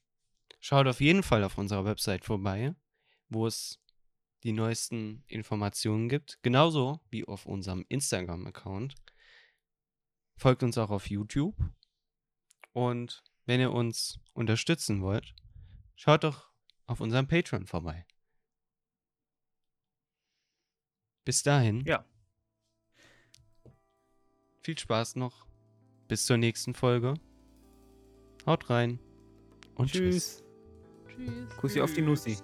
Schaut auf jeden Fall auf unserer Website vorbei, wo es die neuesten Informationen gibt. Genauso wie auf unserem Instagram-Account. Folgt uns auch auf YouTube. Und wenn ihr uns unterstützen wollt, schaut doch auf unserem Patreon vorbei. Bis dahin. Ja. Viel Spaß noch. Bis zur nächsten Folge. Haut rein. Und tschüss. Tschüss. Tschüss. Kussi auf die Nussi.